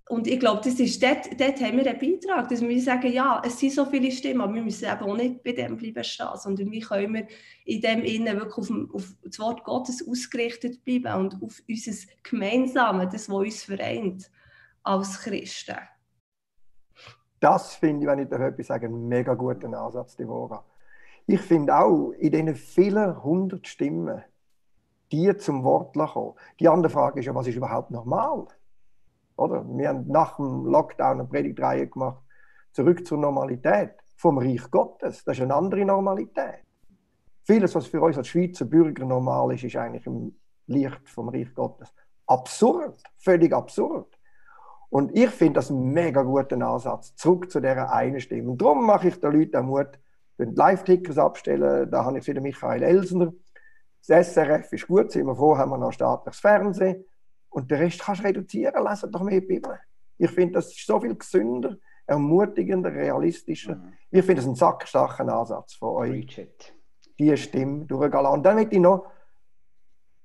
und ich glaube, das ist, dort, dort haben wir einen Beitrag, dass wir sagen, ja, es sind so viele Stimmen, aber wir müssen eben auch nicht bei dem bleiben stehen, sondern wie können wir in dem Innen wirklich auf, auf, das Wort Gottes ausgerichtet bleiben und auf unser Gemeinsames, das, was uns vereint als Christen das finde ich, wenn ich da etwas sage, einen mega guten Ansatz, Devora. Ich finde auch, in diesen vielen hundert Stimmen, die zum Wort kommen. Die andere Frage ist ja, was ist überhaupt normal? Oder? Wir haben nach dem Lockdown eine Predigtreihe gemacht, zurück zur Normalität vom Reich Gottes. Das ist eine andere Normalität. Vieles, was für uns als Schweizer Bürger normal ist, ist eigentlich im Licht vom Reich Gottes absurd, völlig absurd. Und ich finde das einen mega guten Ansatz, zurück zu dieser einen Stimme. Und darum mache ich den Leuten Mut, den Live-Tickers abstellen. Da habe ich wieder Michael Elsner. Das SRF ist gut, sind wir froh, haben wir noch staatliches Fernsehen. Und den Rest kannst du reduzieren, lesen doch mehr Bibel. Ich finde, das ist so viel gesünder, ermutigender, realistischer. Mhm. Ich finde das einen sackstarken Ansatz von euch, diese Stimme durchgehen Und dann möchte ich noch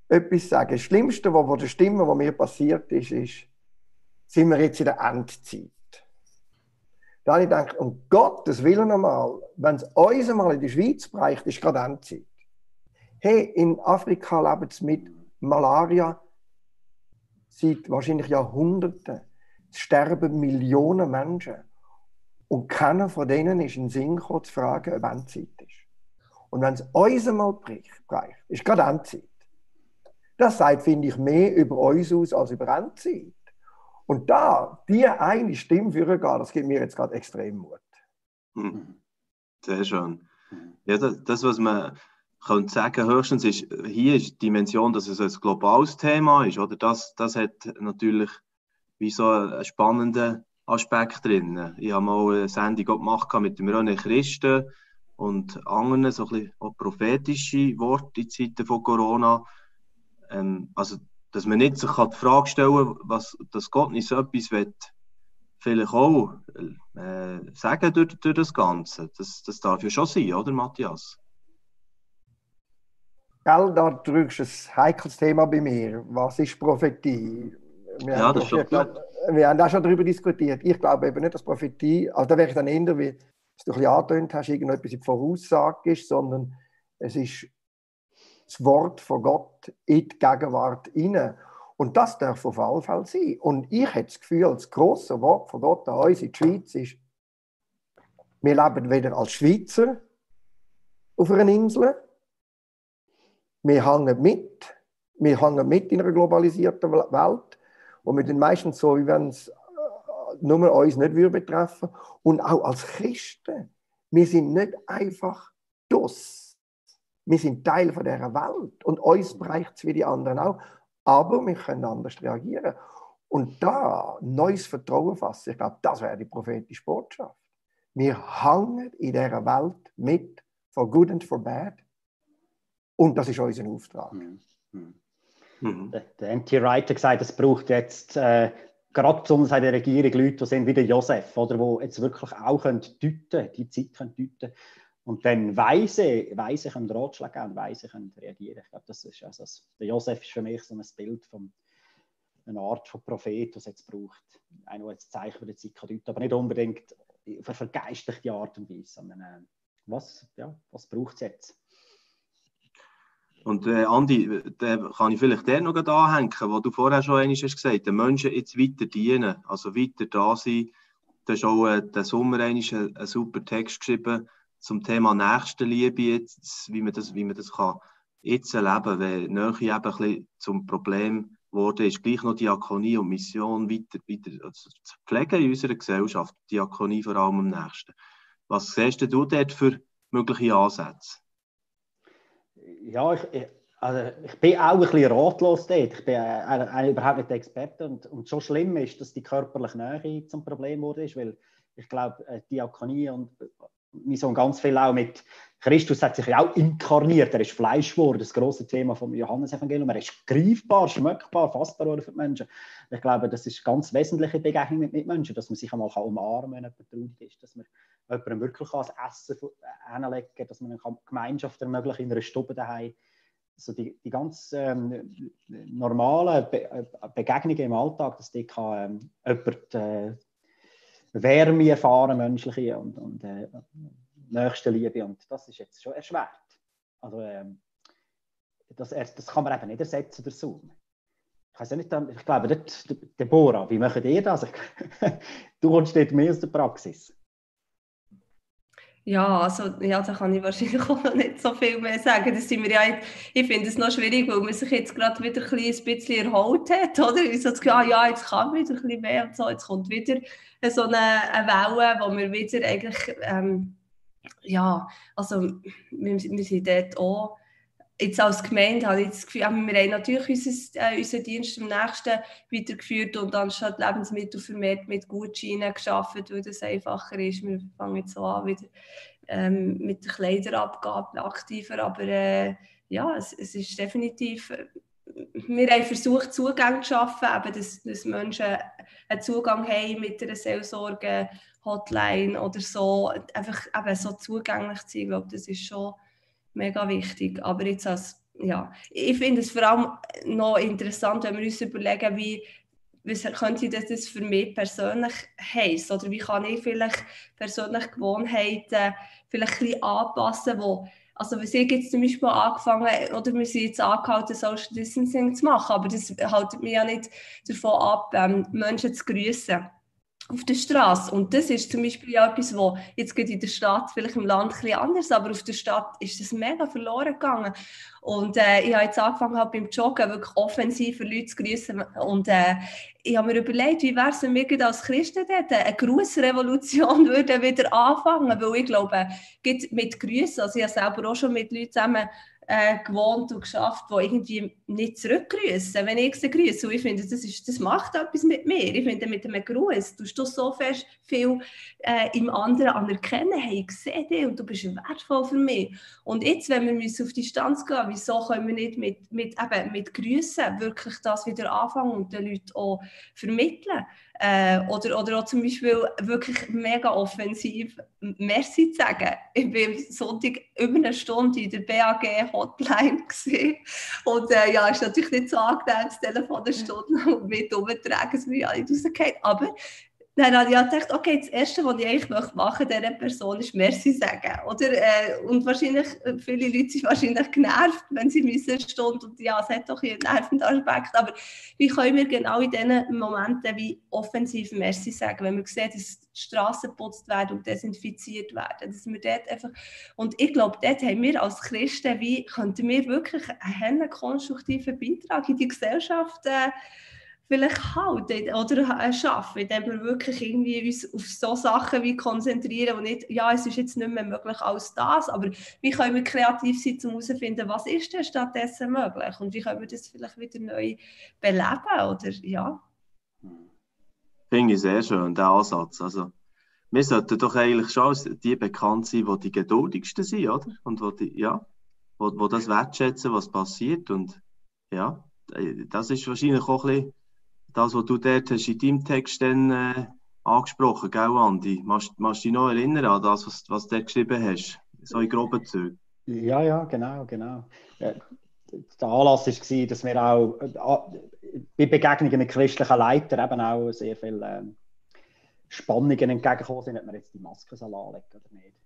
etwas sagen. Das Schlimmste, was der Stimme, was mir passiert ist, ist, sind wir jetzt in der Endzeit. Da habe ich gedacht, um Gottes Willen einmal, wenn es uns einmal in die Schweiz bereicht, ist gerade Endzeit. Hey, in Afrika leben sie mit Malaria seit wahrscheinlich Jahrhunderten. Es sterben Millionen Menschen. Und keiner von denen ist in Sinn gekommen, zu fragen, ob Endzeit ist. Und wenn es uns einmal bricht, ist gerade Endzeit. Das sagt, finde ich, mehr über uns aus als über Endzeit. Und da, die eine Stimme führen gehen, das gibt mir jetzt gerade extrem Mut. Hm. Sehr schön. Ja, das, das was man könnte sagen, höchstens ist, hier ist die Dimension, dass es ein globales Thema ist, oder? Das, das hat natürlich wie so einen spannenden Aspekt drin. Ich habe mal eine Sendung gemacht mit dem René Christen und anderen, so ein bisschen auch prophetische Worte in Zeiten von Corona. Ähm, also, dass man nicht sich die Frage stellen kann, was, dass Gott nicht so etwas will, vielleicht auch äh, sagen durch, durch das Ganze. Das, das darf ja schon sein, oder Matthias? Gell, da drückst du ein heikles Thema bei mir. Was ist Prophetie? Wir ja, das ist schon gut. Wir haben auch schon darüber diskutiert. Ich glaube eben nicht, dass Prophetie, also da wäre ich dann eher, wie du ein bisschen angetönt hast, irgendetwas in Voraussage ist, sondern es ist das Wort von Gott in die Gegenwart hinein. Und das darf auf alle Fälle sein. Und ich habe das Gefühl, das grosse Wort von Gott an uns in der Schweiz ist, wir leben weder als Schweizer auf einer Insel, wir hängen mit, wir hängen mit in einer globalisierten Welt und wir sind meistens so, wie wenn es äh, nur uns nicht würde betreffen und auch als Christen, wir sind nicht einfach das. Wir sind Teil von dieser Welt und uns bereicht es wie die anderen auch aber wir können anders reagieren. Und da neues Vertrauen fassen, ich glaube, das wäre die prophetische Botschaft. Wir hängen in dieser Welt mit, for good and for bad. Und das ist unser Auftrag. Mhm. Mhm. Der, der N.T. Wright hat gesagt, es braucht jetzt äh, gerade besonders in der Regierung Leute, die sind wie der Josef, oder, die jetzt wirklich auch können deuten, die Zeit können deuten und dann weise, weise können Ratschläge geben und weise können reagieren. Ich glaube, das ist also, der Josef ist für mich so ein Bild von einer Art von Prophet, was jetzt braucht. Einer, der jetzt Zeichen die Zeit kann aber nicht unbedingt auf eine vergeistlichte Art und Weise, sondern äh, was, ja, was braucht es jetzt? Und äh, Andi, da kann ich vielleicht der noch anhängen, was du vorher schon einmal hast gesagt, den Menschen jetzt weiter dienen, also weiter da sein. Du hast auch äh, den Sommer einen super Text geschrieben, zum Thema Nächstenliebe jetzt, wie man das, wie man das kann jetzt erleben, weil Nähe eben ein zum Problem wurde, ist gleich noch Diakonie und Mission weiter, weiter also zu pflegen in unserer Gesellschaft, Diakonie vor allem am nächsten. Was siehst du dort für mögliche Ansätze? Ja, ich, also ich bin auch ein bisschen ratlos dort. Ich bin äh, überhaupt nicht Experte und, und so schlimm ist, dass die körperliche Nähe zum Problem wurde, weil ich glaube, äh, Diakonie und wie so ganz viel auch mit Christus hat sich ja auch inkarniert, er ist Fleisch geworden, das große Thema vom Johannesevangelium, er ist greifbar, schmeckbar, fassbar für die Menschen. Ich glaube, das ist ganz wesentliche Begegnung mit Mitmenschen, dass man sich einmal umarmen kann, wenn jemand traurig ist, dass man jemandem wirklich das Essen hinlegen kann, dass man eine Gemeinschaft ermöglicht in einer Stube daheim. Also die, die ganz ähm, normalen Be äh, Begegnungen im Alltag, dass die kann, ähm, jemand äh, Wärme erfahren, menschliche und, und äh, nächste Liebe. Und das ist jetzt schon erschwert. Also, ähm, das, das kann man eben nicht ersetzen durch Zoom. Ich weiß nicht, ich glaube, dort, Deborah, wie macht ihr das? du kommst dort mehr aus der Praxis. Ja, also ja, da kann ich wahrscheinlich auch noch nicht so viel mehr sagen. Das sind wir ja ich finde es noch schwierig, weil man sich jetzt gerade wieder ein bisschen erholt hat, oder? Ich so das ah, ja, jetzt kann wieder ein bisschen mehr und so, jetzt kommt wieder so eine, eine Welle, wo wir wieder eigentlich, ähm, ja, also wir, wir sind dort auch jetzt als Gemeinde habe ich das Gefühl, wir haben natürlich unser, äh, unseren Dienst am nächsten weitergeführt und anstatt Lebensmittel vermehrt mit Gutscheinen geschaffen, weil das einfacher ist. Wir fangen jetzt so an wieder ähm, mit der Kleiderabgabe aktiver, aber äh, ja, es, es, ist definitiv, wir haben versucht, Zugang zu schaffen, eben, dass, dass Menschen einen Zugang haben mit einer Seelsorge, Hotline oder so, einfach eben so zugänglich zu sein, ich glaube, das ist schon mega wichtig. Aber jetzt als, ja, ich finde es vor allem noch interessant, wenn wir uns überlegen, wie, was könnte das für mich persönlich heißen oder wie kann ich vielleicht persönlich Gewohnheiten vielleicht ein anpassen, wo also wir sind jetzt zum Beispiel angefangen, oder wir sind jetzt angehalten, Social Distancing zu machen, aber das hält mich ja nicht davon ab, ähm, Menschen zu grüßen. Auf der Straße. Und das ist zum Beispiel ja etwas, wo jetzt geht in der Stadt, vielleicht im Land ein bisschen anders, aber auf der Stadt ist das mega verloren gegangen. Und äh, ich habe jetzt angefangen halt beim Joggen wirklich offensiv Leute zu grüßen. Und äh, ich habe mir überlegt, wie wäre es, wenn wir als Christen dort eine Grußrevolution würden wieder anfangen, weil ich glaube, mit Grüßen, also ich habe selber auch schon mit Leuten zusammen äh, gewohnt und geschafft, die irgendwie nicht zurückgrüßen, wenn ich sie grüße. Und ich finde, das, ist, das macht etwas mit mir. Ich finde, mit einem Gruß tust du so fest viel äh, im anderen anerkennen. Hey, ich sehe dich und du bist wertvoll für mich. Und jetzt, wenn wir auf Distanz gehen wieso können wir nicht mit, mit, eben, mit Grüßen wirklich das wieder anfangen und den Leuten auch vermitteln? Äh, oder, oder auch zum Beispiel wirklich mega offensiv Merci zu sagen. Ich war am Sonntag über eine Stunde in der BAG-Hotline und äh, ja, ist natürlich nicht so angenehm, das Telefon eine Stunde und mit umtragen, es mir alle rausgefallen. Aber habe ich gedacht, okay, das Erste, was ich eigentlich machen möchte, dieser Person ist Merci sagen. Oder? Äh, und wahrscheinlich, äh, viele Leute sind wahrscheinlich genervt, wenn sie müssen Stunde und ja, es hat doch einen nervenden Aspekt, aber wie können wir genau in diesen Momenten wie offensiv Merci sagen, wenn wir sehen, dass die Straßen geputzt werden und desinfiziert werden, dass wir dort einfach, und ich glaube, dort haben wir als Christen, wie könnten wir wirklich einen konstruktiven Beitrag in die Gesellschaft äh, vielleicht halten oder schaffen, indem wir wirklich irgendwie uns auf so Sachen wie konzentrieren und nicht, ja, es ist jetzt nicht mehr möglich als das, aber wie können wir kreativ sein, um herauszufinden, was ist denn stattdessen möglich und wie können wir das vielleicht wieder neu beleben oder ja. Finde ich sehr schön, der Ansatz. Also, wir sollten doch eigentlich schon als die bekannt sein, die die geduldigsten sind, oder? Und wo, die, ja, wo, wo das wertschätzen, was passiert und ja, das ist wahrscheinlich auch ein bisschen das, was du dort hast in deinem Text dann, äh, angesprochen, gell, Andi? Machst du dich noch erinnern an das, was, was du geschrieben hast? So in groben Zügen. Ja, ja, genau, genau. Ja, der Anlass war, dass wir auch äh, bei Begegnungen mit christlichen Leitern eben auch sehr viele äh, Spannungen entgegengekommen sind, ob wir jetzt die Maske anlegen oder nicht.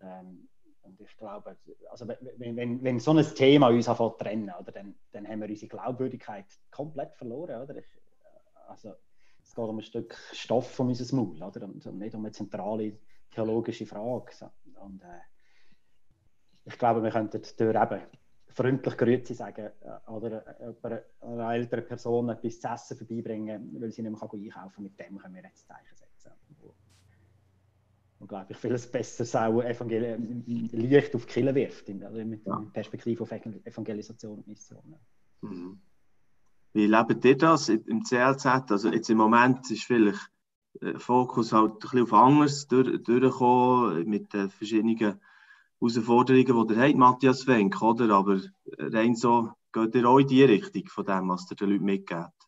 Ähm, und ich glaube, also wenn, wenn, wenn so ein Thema uns anfängt trennen, oder, dann, dann haben wir unsere Glaubwürdigkeit komplett verloren. Oder? Ich, also es geht um ein Stück Stoff von unserem Maul, oder? Und, und nicht um eine zentrale theologische Frage. So. Und äh, ich glaube, wir könnten durch eben freundlich Grüezi sagen äh, oder äh, einer älteren Person etwas zu essen vorbeibringen, weil sie nicht mehr einkaufen kann. Mit dem können wir jetzt Zeichen setzen. Und glaube ich, vieles besser auch Evangel Licht auf die Kille wirft, also mit ja. Perspektive auf Evangelisation und Mission. Mhm. Wie lebt ihr das im CLZ? Also jetzt im Moment ist vielleicht der Fokus halt ein bisschen auf anderes durch, durchgekommen mit den verschiedenen Herausforderungen, die ihr habt, Matthias Wenk, oder? Aber rein so, geht ihr auch in die Richtung von dem, was ihr den Leuten mitgebt?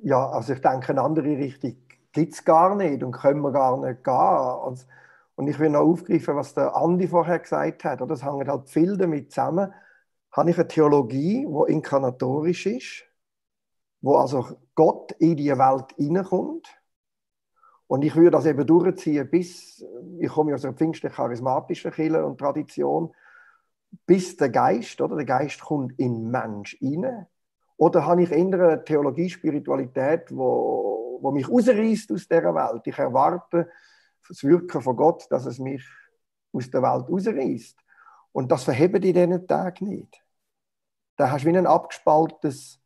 Ja, also ich denke, eine andere Richtung gibt es gar nicht und können wir gar nicht gehen. Und ich will noch aufgreifen, was der Andi vorher gesagt hat. Das hängt halt viel damit zusammen. Habe ich eine Theologie, die inkarnatorisch ist, wo also Gott in die Welt hineinkommt. Und ich würde das eben durchziehen, bis, ich komme aus einer pfingstlich charismatischen Kirche und Tradition, bis der Geist, oder der Geist kommt in den Mensch hinein. Oder habe ich eher eine Theologie, Spiritualität, wo, wo mich rausreißt aus dieser Welt? Ich erwarte das Wirken von Gott, dass es mich aus der Welt rausreißt. Und das verheben die diesen Tag nicht. Da hast du wie ein abgespaltenes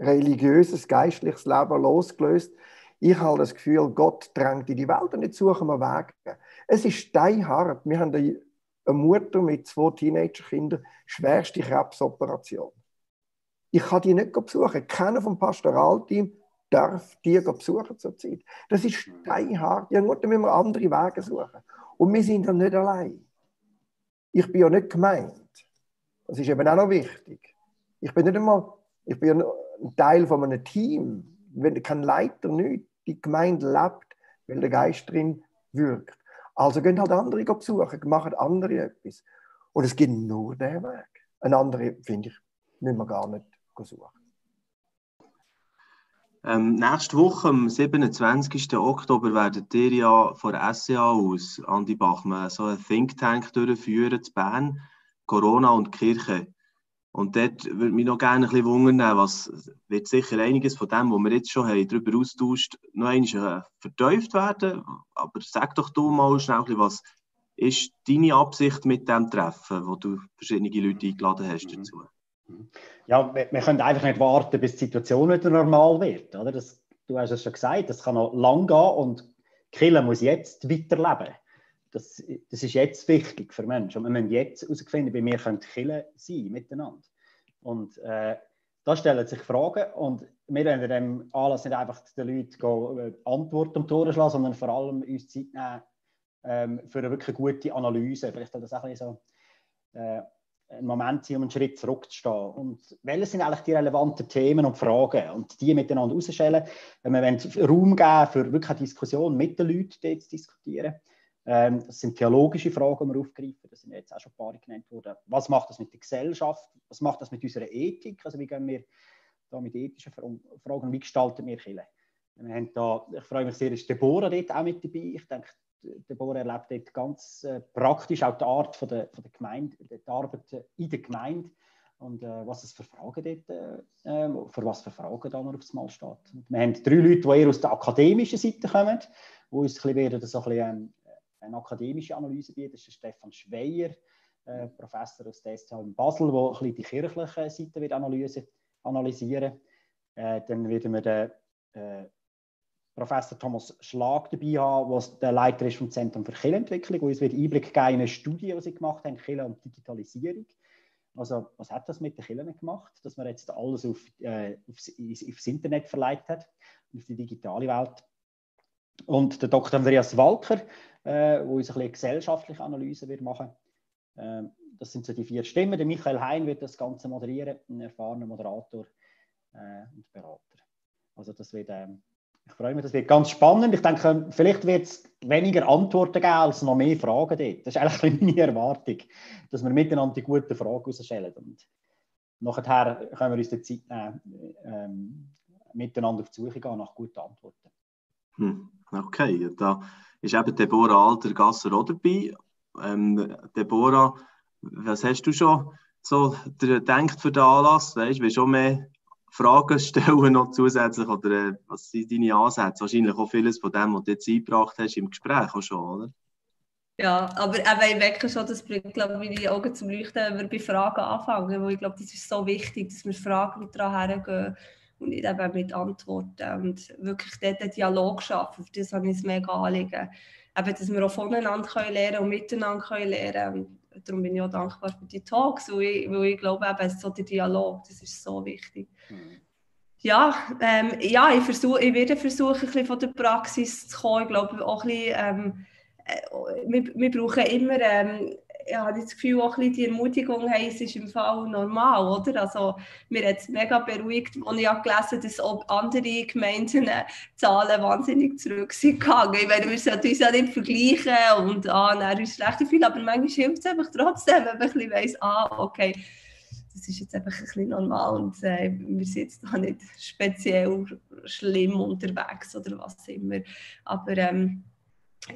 religiöses, geistliches Leben losgelöst. Ich habe das Gefühl, Gott drängt in die Welt und jetzt suchen wir Wege. Es ist steinhart. Wir haben eine Mutter mit zwei Teenagerkindern, schwerste Krebsoperation. Ich kann die nicht besuchen. Keiner vom Pastoralteam darf die besuchen zurzeit. Das ist steinhart. Ja, gut, dann müssen wir andere Wege suchen. Und wir sind ja nicht allein. Ich bin ja nicht gemeint. Das ist eben auch noch wichtig. Ich bin nicht einmal, ich bin ein Teil von einem Team. Wenn kein Leiter nicht, die Gemeinde lebt, weil der Geist drin wirkt. Also gehen halt andere besuchen, machen andere etwas. Und es geht nur der Weg. Ein anderer, finde ich, müssen wir gar nicht suchen. Ähm, nächste Woche, am 27. Oktober, werdet ihr ja von der SCA aus, Andi Bachmann, so einen Think Tank durchführen zu Bern, Corona und Kirche. Und dort würde mich noch gerne ein bisschen wundern, was wird sicher einiges von dem, was wir jetzt schon haben, darüber austauscht, noch einmal äh, vertieft werden. Aber sag doch du mal schnell, was ist deine Absicht mit dem Treffen, wo du verschiedene Leute eingeladen hast mhm. dazu? Mhm. Ja, wir, wir, können einfach nicht warten, bis die Situation wieder normal wird. Oder? Das, du hast es schon gesagt, das kann noch lang gehen und Kille muss jetzt weiterleben. Das, das ist jetzt wichtig für Menschen. Und wir müssen jetzt herausfinden, wie wir können Kille sein miteinander. Und äh, da stellen sich Fragen und wir werden in dem Anlass nicht einfach den Leuten äh, Antworten um Ohren schlagen, sondern vor allem uns Zeit nehmen ähm, für eine wirklich gute Analyse. Vielleicht das auch ein so äh, ein Moment sein, um einen Schritt zurückzustehen. Und welche sind eigentlich die relevanten Themen und Fragen? Und die miteinander herausstellen. Wir Raum geben für wirklich eine Diskussion mit den Leuten, die zu diskutieren. Ähm, das sind theologische Fragen, die wir aufgreifen. Das sind jetzt auch schon ein paar genannt worden. Was macht das mit der Gesellschaft? Was macht das mit unserer Ethik? Also wie gehen wir da mit ethischen Fragen, wie gestalten wir Kirche? Wir haben da, ich freue mich sehr, ist Deborah dort auch mit dabei. Ich denke, Deborah erlebt dort ganz äh, praktisch auch die Art von der, von der Gemeinde, die Arbeit in der Gemeinde und äh, was es für Fragen dort, äh, ähm, für was für Fragen da aufs Mal steht. Und wir haben drei Leute, die eher aus der akademischen Seite kommen, die uns ein bisschen, so ein bisschen ähm, eine akademische Analyse bietet. Das ist Stefan Schweier, äh, Professor aus der STH in Basel, der ein die kirchliche Seite wird analyse, analysieren äh, Dann werden wir den äh, Professor Thomas Schlag dabei haben, der der Leiter ist vom Zentrum für Kirchenentwicklung, wo uns wird Einblick geben in eine Studie, die sie gemacht haben, Kirche und Digitalisierung. Also, was hat das mit den Kirchen gemacht, dass man jetzt alles auf, äh, aufs, aufs, Internet verleiht hat, auf die digitale Welt? Und der Dr. Andreas Walker, äh, wo uns eine gesellschaftliche Analyse wird machen ähm, Das sind so die vier Stimmen. Der Michael Hein wird das Ganze moderieren, ein erfahrener Moderator äh, und Berater. Also das wird, äh, ich freue mich, das wird ganz spannend. Ich denke, vielleicht wird es weniger Antworten geben als noch mehr Fragen dort. Das ist eigentlich meine Erwartung, dass wir miteinander die guten Fragen herausstellen. Und nachher können wir uns die Zeit nehmen, ähm, miteinander auf die Suche gehen nach guten Antworten. Hm, okay, da ist eben Deborah Alter-Gasser auch dabei. Ähm, Deborah, was hast du schon so gedacht für den Anlass? Weißt, willst du schon mehr Fragen stellen noch zusätzlich oder äh, was sind deine Ansätze? Wahrscheinlich auch vieles von dem, was du jetzt eingebracht hast im Gespräch auch schon, oder? Ja, aber eben, ich merke schon, das bringt glaube ich, meine Augen zum Leuchten, wenn wir bei Fragen anfangen, weil ich glaube, das ist so wichtig, dass wir Fragen daran hergehen und nicht eben mit Antworten und wirklich dort einen Dialog schaffen. Für das habe ich es mega anliegen. Eben, dass wir auch voneinander können lernen und miteinander können lernen und darum bin ich auch dankbar für die Talks, weil ich, weil ich glaube, eben, so der Dialog, das ist so wichtig. Mhm. Ja, ähm, ja ich, versuch, ich werde versuchen, ein bisschen von der Praxis zu kommen. Ich glaube auch ein bisschen, ähm, äh, wir, wir brauchen immer ähm, ich habe das Gefühl, auch die Ermutigung haben, es ist im Fall normal, oder? Also, mir hat es mega beruhigt, als ich gelesen habe, dass auch andere Gemeinden äh, Zahlen wahnsinnig zurück sind. Ich meine, wir sollten uns ja nicht vergleichen und ah, dann ist schlecht viel, aber manchmal hilft es einfach trotzdem, wenn man ein weiss, ah, okay, das ist jetzt einfach ein bisschen normal und äh, wir sind jetzt da nicht speziell schlimm unterwegs oder was immer. Aber ähm,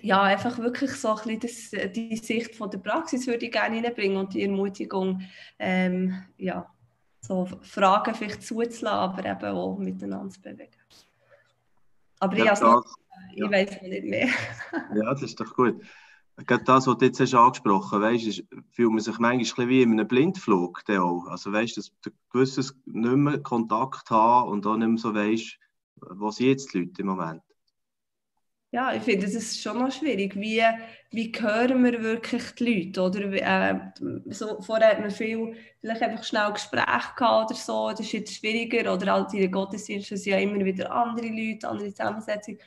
ja, einfach wirklich so ein bisschen das, die Sicht von der Praxis würde ich gerne reinbringen und die Ermutigung, ähm, ja, so Fragen vielleicht zuzulassen, aber eben auch miteinander zu bewegen. Aber ja, ich, das, ich ja. weiß noch nicht mehr. ja, das ist doch gut. Gerade das, was du jetzt hast angesprochen hast, fühlt man sich manchmal wie in einem Blindflug. Auch. Also weißt, dass du gewisses nicht mehr Kontakt haben und auch nicht mehr so weißt, was jetzt die Leute im Moment ja, ich finde, das ist schon noch schwierig. Wie, wie hören wir wirklich die Leute? Oder, äh, so, vorher hat man viel, vielleicht einfach schnell Gespräche gehabt oder so, das ist jetzt schwieriger. Oder in den Gottesdiensten sind ja immer wieder andere Leute, andere Zusammensetzungen.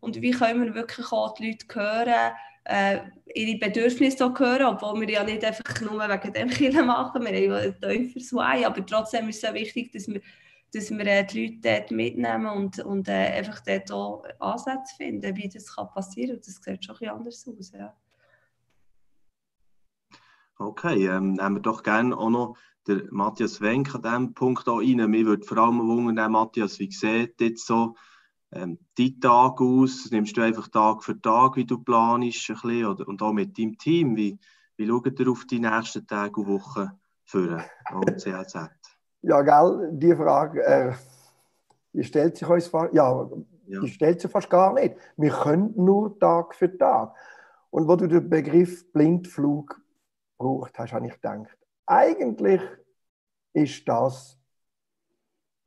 Und wie können wir wirklich auch die Leute hören, äh, ihre Bedürfnisse auch hören, obwohl wir ja nicht einfach nur wegen dem Killen machen, wir haben ja ein tieferes Why, aber trotzdem ist es so wichtig, dass wir dass wir äh, die Leute dort mitnehmen und, und äh, einfach dort auch Ansätze finden, wie das kann passieren kann. Das sieht schon ein anders aus. Ja. Okay, ähm, nehmen wir doch gerne auch noch den Matthias Wenk an diesem Punkt auch rein. Mir würde vor allem wundern, Matthias, wie sieht jetzt so ähm, dein Tag aus? Nimmst du einfach Tag für Tag, wie du planst, ein bisschen, oder, und auch mit deinem Team? Wie, wie schaut ihr auf die nächsten Tage und Wochen führen, auch CLZ? Ja, gell, die Frage, äh, die stellt sich uns fast, ja, ja, die stellt sich fast gar nicht. Wir können nur Tag für Tag. Und wo du den Begriff Blindflug braucht hast, habe ich gedacht, eigentlich ist das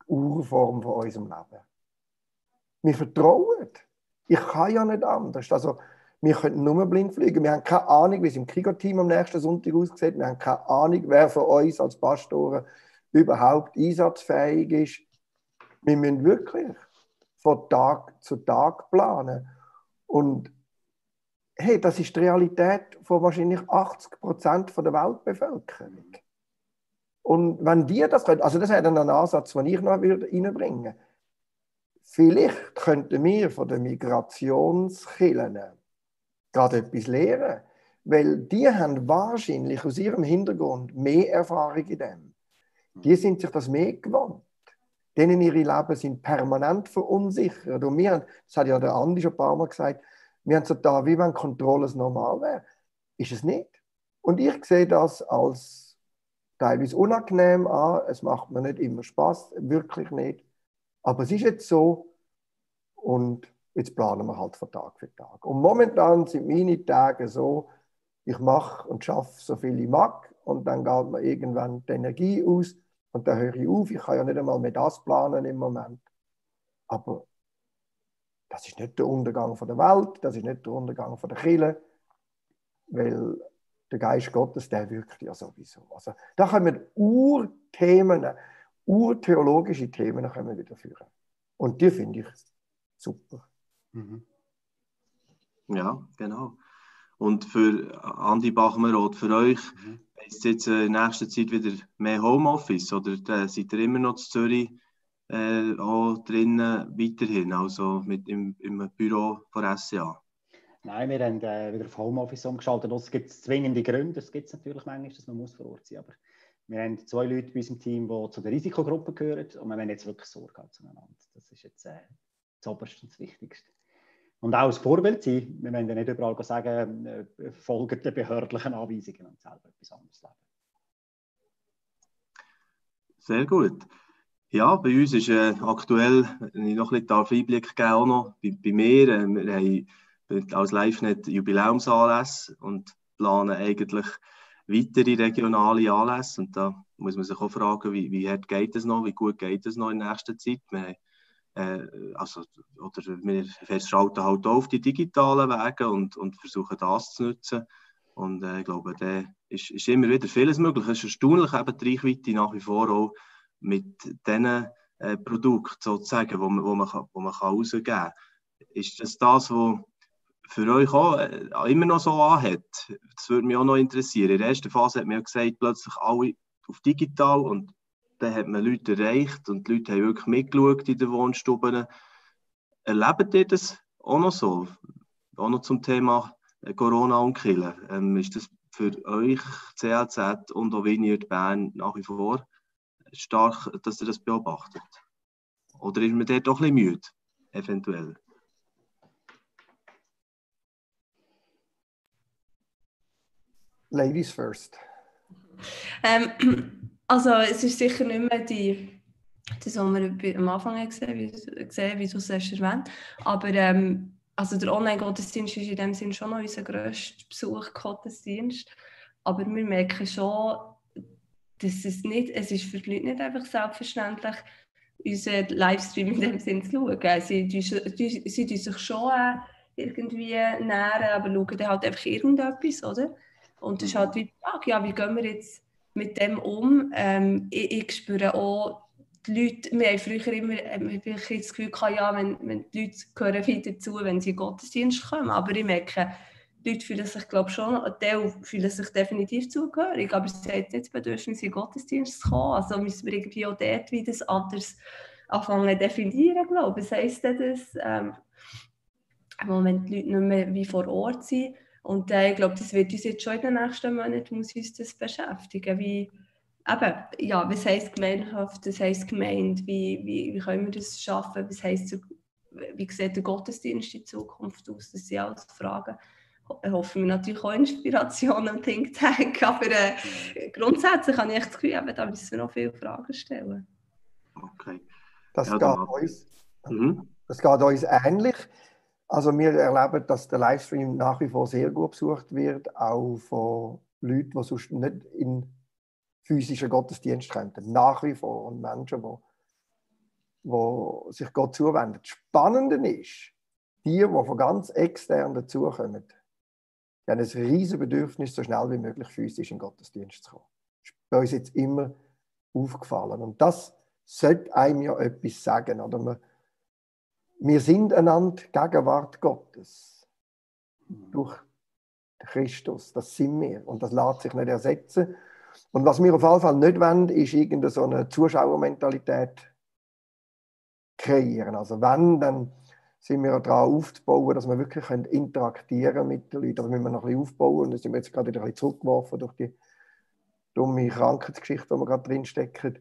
die Urform von unserem Leben. Wir vertrauen. Ich kann ja nicht anders. Also, wir können nur blind fliegen. Wir haben keine Ahnung, wie es im Kriegerteam am nächsten Sonntag aussieht. Wir haben keine Ahnung, wer von uns als Pastoren überhaupt einsatzfähig ist. Wir müssen wirklich von Tag zu Tag planen. Und hey, das ist die Realität von wahrscheinlich 80 Prozent der Weltbevölkerung. Und wenn die das können, also das wäre dann ein Ansatz, den ich noch reinbringen würde. Vielleicht könnten wir von den Migrationskillen gerade etwas lernen. Weil die haben wahrscheinlich aus ihrem Hintergrund mehr Erfahrung in dem. Die sind sich das mehr gewohnt. Denen ihre Leben sind permanent verunsichert. Und wir haben, das hat ja der Andi schon ein paar Mal gesagt, wir haben so da, wie wenn Kontrolle normal wäre. Ist es nicht. Und ich sehe das als teilweise unangenehm an. Es macht mir nicht immer Spaß, wirklich nicht. Aber es ist jetzt so. Und Jetzt planen wir halt von Tag für Tag. Und momentan sind meine Tage so, ich mache und schaffe so viel ich mag und dann geht mir irgendwann die Energie aus und dann höre ich auf. Ich kann ja nicht einmal mehr das planen im Moment. Aber das ist nicht der Untergang von der Welt, das ist nicht der Untergang von der Kirche, weil der Geist Gottes, der wirkt ja sowieso. Also, da können wir Urthemen, urtheologische Themen können wir wieder führen. Und die finde ich super. Mhm. Ja, genau. Und für Andi Bachmeroth, für euch, mhm. ist jetzt in nächster Zeit wieder mehr Homeoffice oder äh, seid ihr immer noch zu Zürich äh, auch drinnen weiterhin, also mit im, im Büro von SCA? Nein, wir haben äh, wieder auf Homeoffice umgeschaltet. Es gibt zwingende Gründe, das gibt es natürlich manchmal, dass man muss vor Ort sein muss. Aber wir haben zwei Leute bei unserem Team, die zu der Risikogruppe gehören und wir haben jetzt wirklich Sorge zueinander. Das ist jetzt äh, das Oberste und das Wichtigste. Und auch als Vorbild sein. Wir wollen ja nicht überall sagen, äh, folgt den behördlichen Anweisungen und selber etwas anderes leben. Sehr gut. Ja, bei uns ist äh, aktuell, wenn ich noch ein bisschen Einblick geben auch noch, bei, bei mir, äh, wir haben als LiveNet Jubiläumsanlässe und planen eigentlich weitere regionale Anlässe. Und da muss man sich auch fragen, wie, wie hart geht es noch, wie gut geht es noch in nächster Zeit. Wir haben also, oder wir festschalten halt auf die digitalen Wege und, und versuchen das zu nutzen. Und äh, ich glaube, da ist, ist immer wieder vieles möglich. Es ist erstaunlich, eben die Reichweite nach wie vor auch mit diesen äh, Produkten sozusagen, wo man, wo man, wo man kann rausgeben kann. Ist das das, was für euch auch äh, immer noch so anhat? Das würde mich auch noch interessieren. In der ersten Phase hat man ja gesagt, plötzlich alle auf digital und dann hat man Leute erreicht und die Leute haben wirklich mitgeschaut in den Wohnstuben. Erlebt ihr das auch noch so? Auch noch zum Thema Corona und Killen. Ähm, ist das für euch, CLZ und auch Vineyard Bern nach wie vor stark, dass ihr das beobachtet? Oder ist man dort doch ein bisschen müde, eventuell? Ladies first. Ähm, Also es ist sicher nicht mehr die, das, was wir am Anfang gesehen, wie, du es hast erwähnt Aber ähm, also der Online-Gottesdienst ist in dem Sinne schon noch unser grösster Besuch-Gottesdienst. Aber wir merken schon, dass es nicht, es ist für die Leute nicht einfach selbstverständlich, unseren Livestream in dem Sinne zu schauen. Sie, die, sie, sie sich schon äh, irgendwie nähren, aber schauen dann halt einfach irgendetwas, oder? Und das ist halt wie die Frage, ja, wie gehen wir jetzt mit dem um. Ähm, ich, ich, spüre auch, die Leute, wir haben früher immer äh, ich das Gefühl gehabt, ja, wenn, wenn die Leute hören viel dazu, wenn sie in Gottesdienst kommen. Aber ich merke, die Leute fühlen sich, glaube schon, Teil fühlen sich definitiv zugehörig, aber sie haben nicht das Bedürfnis, in Gottesdienst zu kommen. Also müssen wir irgendwie auch dort wieder das anders anfangen zu definieren, glaube ich. Was heisst das, ähm, wenn die Leute nicht mehr wie vor Ort sind, und äh, ich glaube, das wird uns jetzt schon in den nächsten Monaten muss uns das beschäftigen. Wie, eben, ja, was heisst Gemeinschaft, was heisst Gemeinde, wie, wie, wie können wir das schaffen, was heisst, wie sieht der Gottesdienst in Zukunft aus, das sind alles Fragen, hoffen wir natürlich auch Inspiration am Think Tank, aber äh, grundsätzlich habe ich echt das Gefühl, eben, da müssen wir noch viele Fragen stellen. Okay. Das, ja, geht, uns, mhm. das geht uns ähnlich. Also wir erleben, dass der Livestream nach wie vor sehr gut besucht wird, auch von Leuten, die sonst nicht in physischen Gottesdienst kommen. Nach wie vor. Und Menschen, die, die sich Gott zuwenden. Das Spannende ist, die, die von ganz extern dazukommen, die haben ein riesiges Bedürfnis, so schnell wie möglich physisch in den Gottesdienst zu kommen. Das ist bei uns jetzt immer aufgefallen. Und das sollte einem ja etwas sagen. Oder wir, wir sind einander Gegenwart Gottes. Durch Christus. Das sind wir. Und das lässt sich nicht ersetzen. Und was wir auf jeden Fall nicht wollen, ist irgendeine so eine Zuschauermentalität kreieren. Also wenn, dann sind wir daran aufzubauen, dass wir wirklich interagieren mit den Leuten. Das müssen wir noch ein bisschen aufbauen. Und da sind wir jetzt gerade wieder ein bisschen zurückgeworfen durch die dumme Krankheitsgeschichte, die wir gerade drinstecken.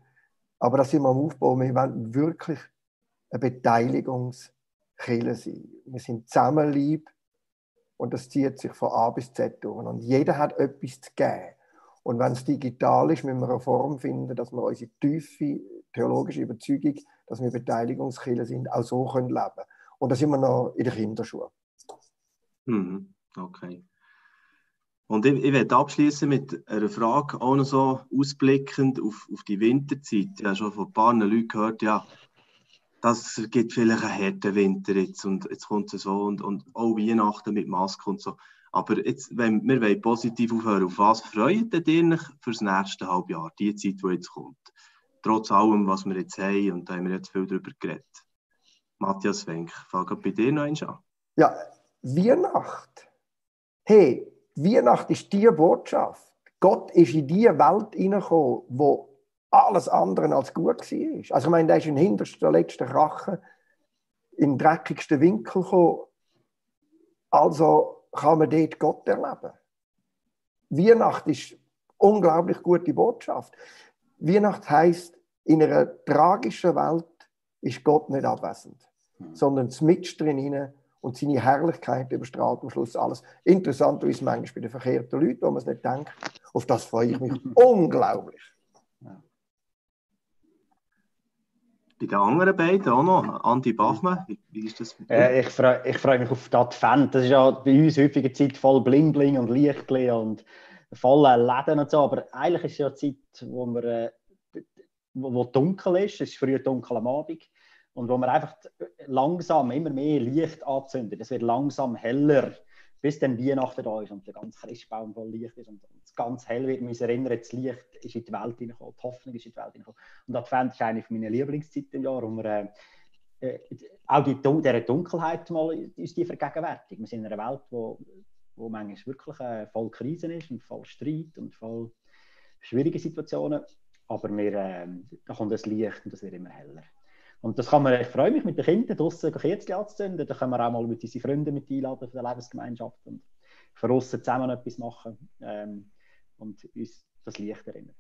Aber das sind wir am Aufbau. Wir wollen wirklich eine Beteiligungskille sein. Wir sind zusammen lieb und das zieht sich von A bis Z durch. Und jeder hat etwas zu geben. Und wenn es digital ist, müssen wir eine Form finden, dass wir unsere tiefe theologische Überzeugung, dass wir Beteiligungskille sind, auch so können leben. Und da sind wir noch in der Kinderschule. Mhm. Okay. Und ich, ich werde abschließen mit einer Frage, auch noch so ausblickend auf, auf die Winterzeit. Ich habe schon von ein paar Leuten gehört, ja, das gibt vielleicht einen harten Winter jetzt und jetzt kommt es so und, und auch Weihnachten mit Maske und so. Aber jetzt, wenn wir wollen positiv aufhören, auf was freut ihr euch für das nächste Halbjahr, die Zeit, die jetzt kommt? Trotz allem, was wir jetzt haben und da haben wir jetzt viel darüber geredet. Matthias Wenk, fange bei dir noch eins an. Ja, Weihnacht. Hey, Weihnacht ist die Botschaft. Gott ist in die Welt hineingekommen, wo alles andere als gut war. Also ich meine, der ist in den hintersten, letzten Rachen in den dreckigsten Winkel gekommen. Also kann man dort Gott erleben. Weihnacht ist eine unglaublich gute Botschaft. Weihnacht heißt in einer tragischen Welt ist Gott nicht abwesend, mhm. sondern mit drin und seine Herrlichkeit überstrahlt am Schluss alles. Interessant ist manchmal bei den verkehrten Leuten, wo man es nicht denkt. Auf das freue ich mich unglaublich. Bei den anderen beiden auch noch, Andi Bachmann, wie, wie ist das? Äh, ich freue ich freu mich auf die Advent. Das ist ja bei uns häufige Zeit voll Bling Bling und Lichtli und volle Läden und so. Aber eigentlich ist es ja eine Zeit, wo, wir, äh, wo, wo dunkel ist. Es ist früh dunkel am Abend. Und wo man einfach langsam immer mehr Licht anzündet. Es wird langsam heller, bis dann Weihnachten da ist und der ganze Christbaum voll Licht ist und es ganz hell wird. Wir uns erinnern, das Licht ist in die Welt hineingekommen, die Hoffnung ist in die Welt hineingekommen. Und Advent ist eine meiner Lieblingszeiten im Jahr, wo wir äh, äh, auch die, dieser Dunkelheit mal uns die vergegenwärtigen. Wir sind in einer Welt, wo, wo manchmal wirklich äh, voll Krisen ist und voll Streit und voll schwierige Situationen. Aber wir, äh, da kommt das Licht und das wird immer heller. Und das kann man, ich freue mich mit den Kindern draußen Kerzen anzuzünden. Da können wir auch mal mit unseren Freunden mit einladen von der Lebensgemeinschaft und von außen zusammen etwas machen ähm, und uns das Licht erinnern.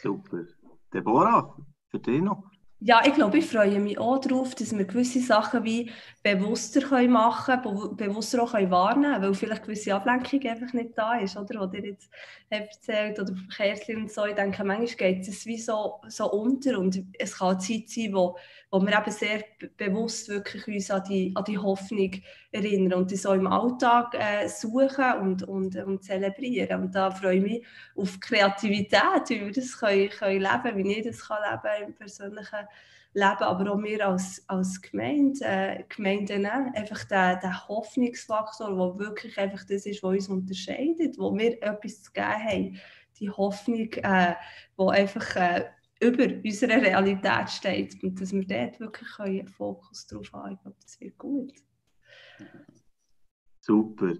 Super. Deborah, für dich noch? Ja, ich glaube, ich freue mich auch darauf, dass wir gewisse Sachen wie bewusster machen können, bewusster auch wahrnehmen können, weil vielleicht gewisse Ablenkung einfach nicht da ist, oder? Was ihr jetzt erzählt oder Verkehrslinie und so. Ich denke, manchmal geht es wie so, so unter und es kann Zeit sein, wo, wo wir eben sehr bewusst wirklich uns an die, an die Hoffnung erinnern und die so im Alltag äh, suchen und, und, und zelebrieren. Und da freue ich mich auf Kreativität, wie wir das können, können leben wie ich das kann leben im persönlichen Leben, aber auch wir als, als Gemeinde, äh, Gemeinden, einfach der, der Hoffnungsfaktor, der wirklich einfach das ist, was uns unterscheidet, wo wir etwas zu geben haben. Die Hoffnung, äh, die einfach äh, über unserer Realität steht und dass wir dort wirklich einen Fokus drauf haben. Ich glaube, das wird gut. Super.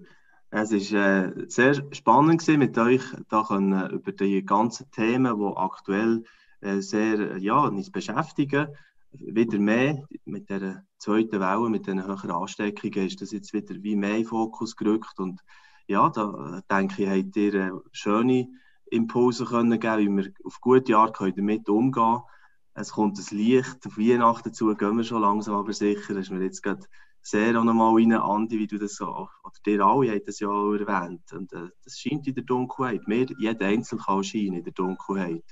Es war äh, sehr spannend gewesen, mit euch da können, über die ganzen Themen, die aktuell äh, sehr ja, uns beschäftigen. Wieder mehr mit der zweiten Welle, mit den höheren Ansteckungen, ist das jetzt wieder wie mehr in Fokus gerückt. Und ja, da denke ich, habt ihr äh, schöne Impulse können geben, wie wir auf gute Art damit umgehen können. Es kommt das Licht auf Weihnachten dazu, gehen wir schon langsam aber sicher. Das ist mir jetzt gerade sehr auch nochmal rein, Andi, wie du das so, oder dir alle habt das ja auch erwähnt. Und äh, das scheint in der Dunkelheit. Mehr, jeder Einzelne kann scheinen in der Dunkelheit.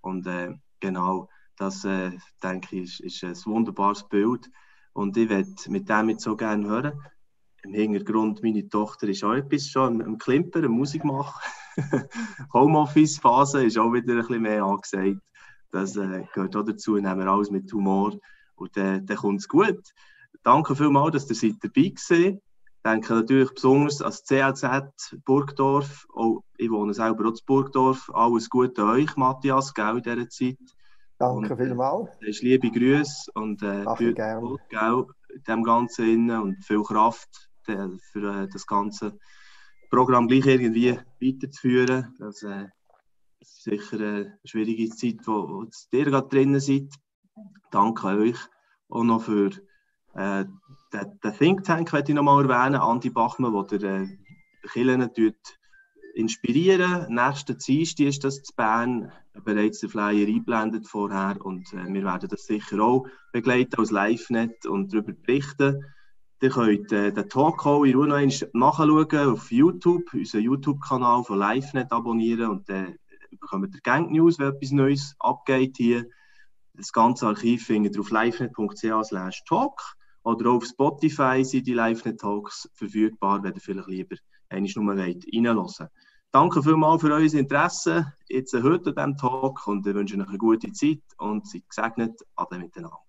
Und äh, genau, das äh, denke ich, ist, ist ein wunderbares Bild. Und ich werde mit dem jetzt so gerne hören. Im Hintergrund, meine Tochter ist auch etwas schon am Klimpern, Musik machen. Homeoffice-Phase ist auch wieder ein bisschen mehr angesagt. Das äh, gehört auch dazu, nehmen wir alles mit Humor und dann, dann kommt es gut. Danke vielmals, dass ihr seid dabei seid. Ich denke natürlich besonders als CLZ Burgdorf. Auch, ich wohne selber auch in Burgdorf. Alles Gute euch, Matthias, gell, in dieser Zeit. Danke und, vielmals. Äh, liebe Grüße und äh, gerne. Gell, in dem Ganzen und viel Kraft äh, für äh, das ganze Programm gleich irgendwie weiterzuführen. Das, äh, ist sicher eine schwierige Zeit, wo, wo ihr gerade drinnen seid. Danke euch auch noch für äh, den, den Think Tank, möchte ich noch mal erwähnen, Andi Bachmann, der äh, inspirieren. Nächsten Dienstag ist das zu Bern, bereits der Flyer eingeblendet vorher und äh, wir werden das sicher auch begleiten als LiveNet und darüber berichten. Ihr könnt äh, den Talk auch in Ruhe noch nachschauen auf YouTube, unseren YouTube-Kanal von LiveNet abonnieren und dann äh, bekommt ihr Gang News, wenn etwas Neues abgeht hier. Das ganze Archiv findet ihr auf livenet.ch talk oder auch auf Spotify sind die LiveNet Talks verfügbar, wenn ihr vielleicht lieber einmal nur reinhören Danke vielmals für euer Interesse jetzt heute an diesem Talk und ich wünsche euch eine gute Zeit und seid gesegnet. Ade miteinander.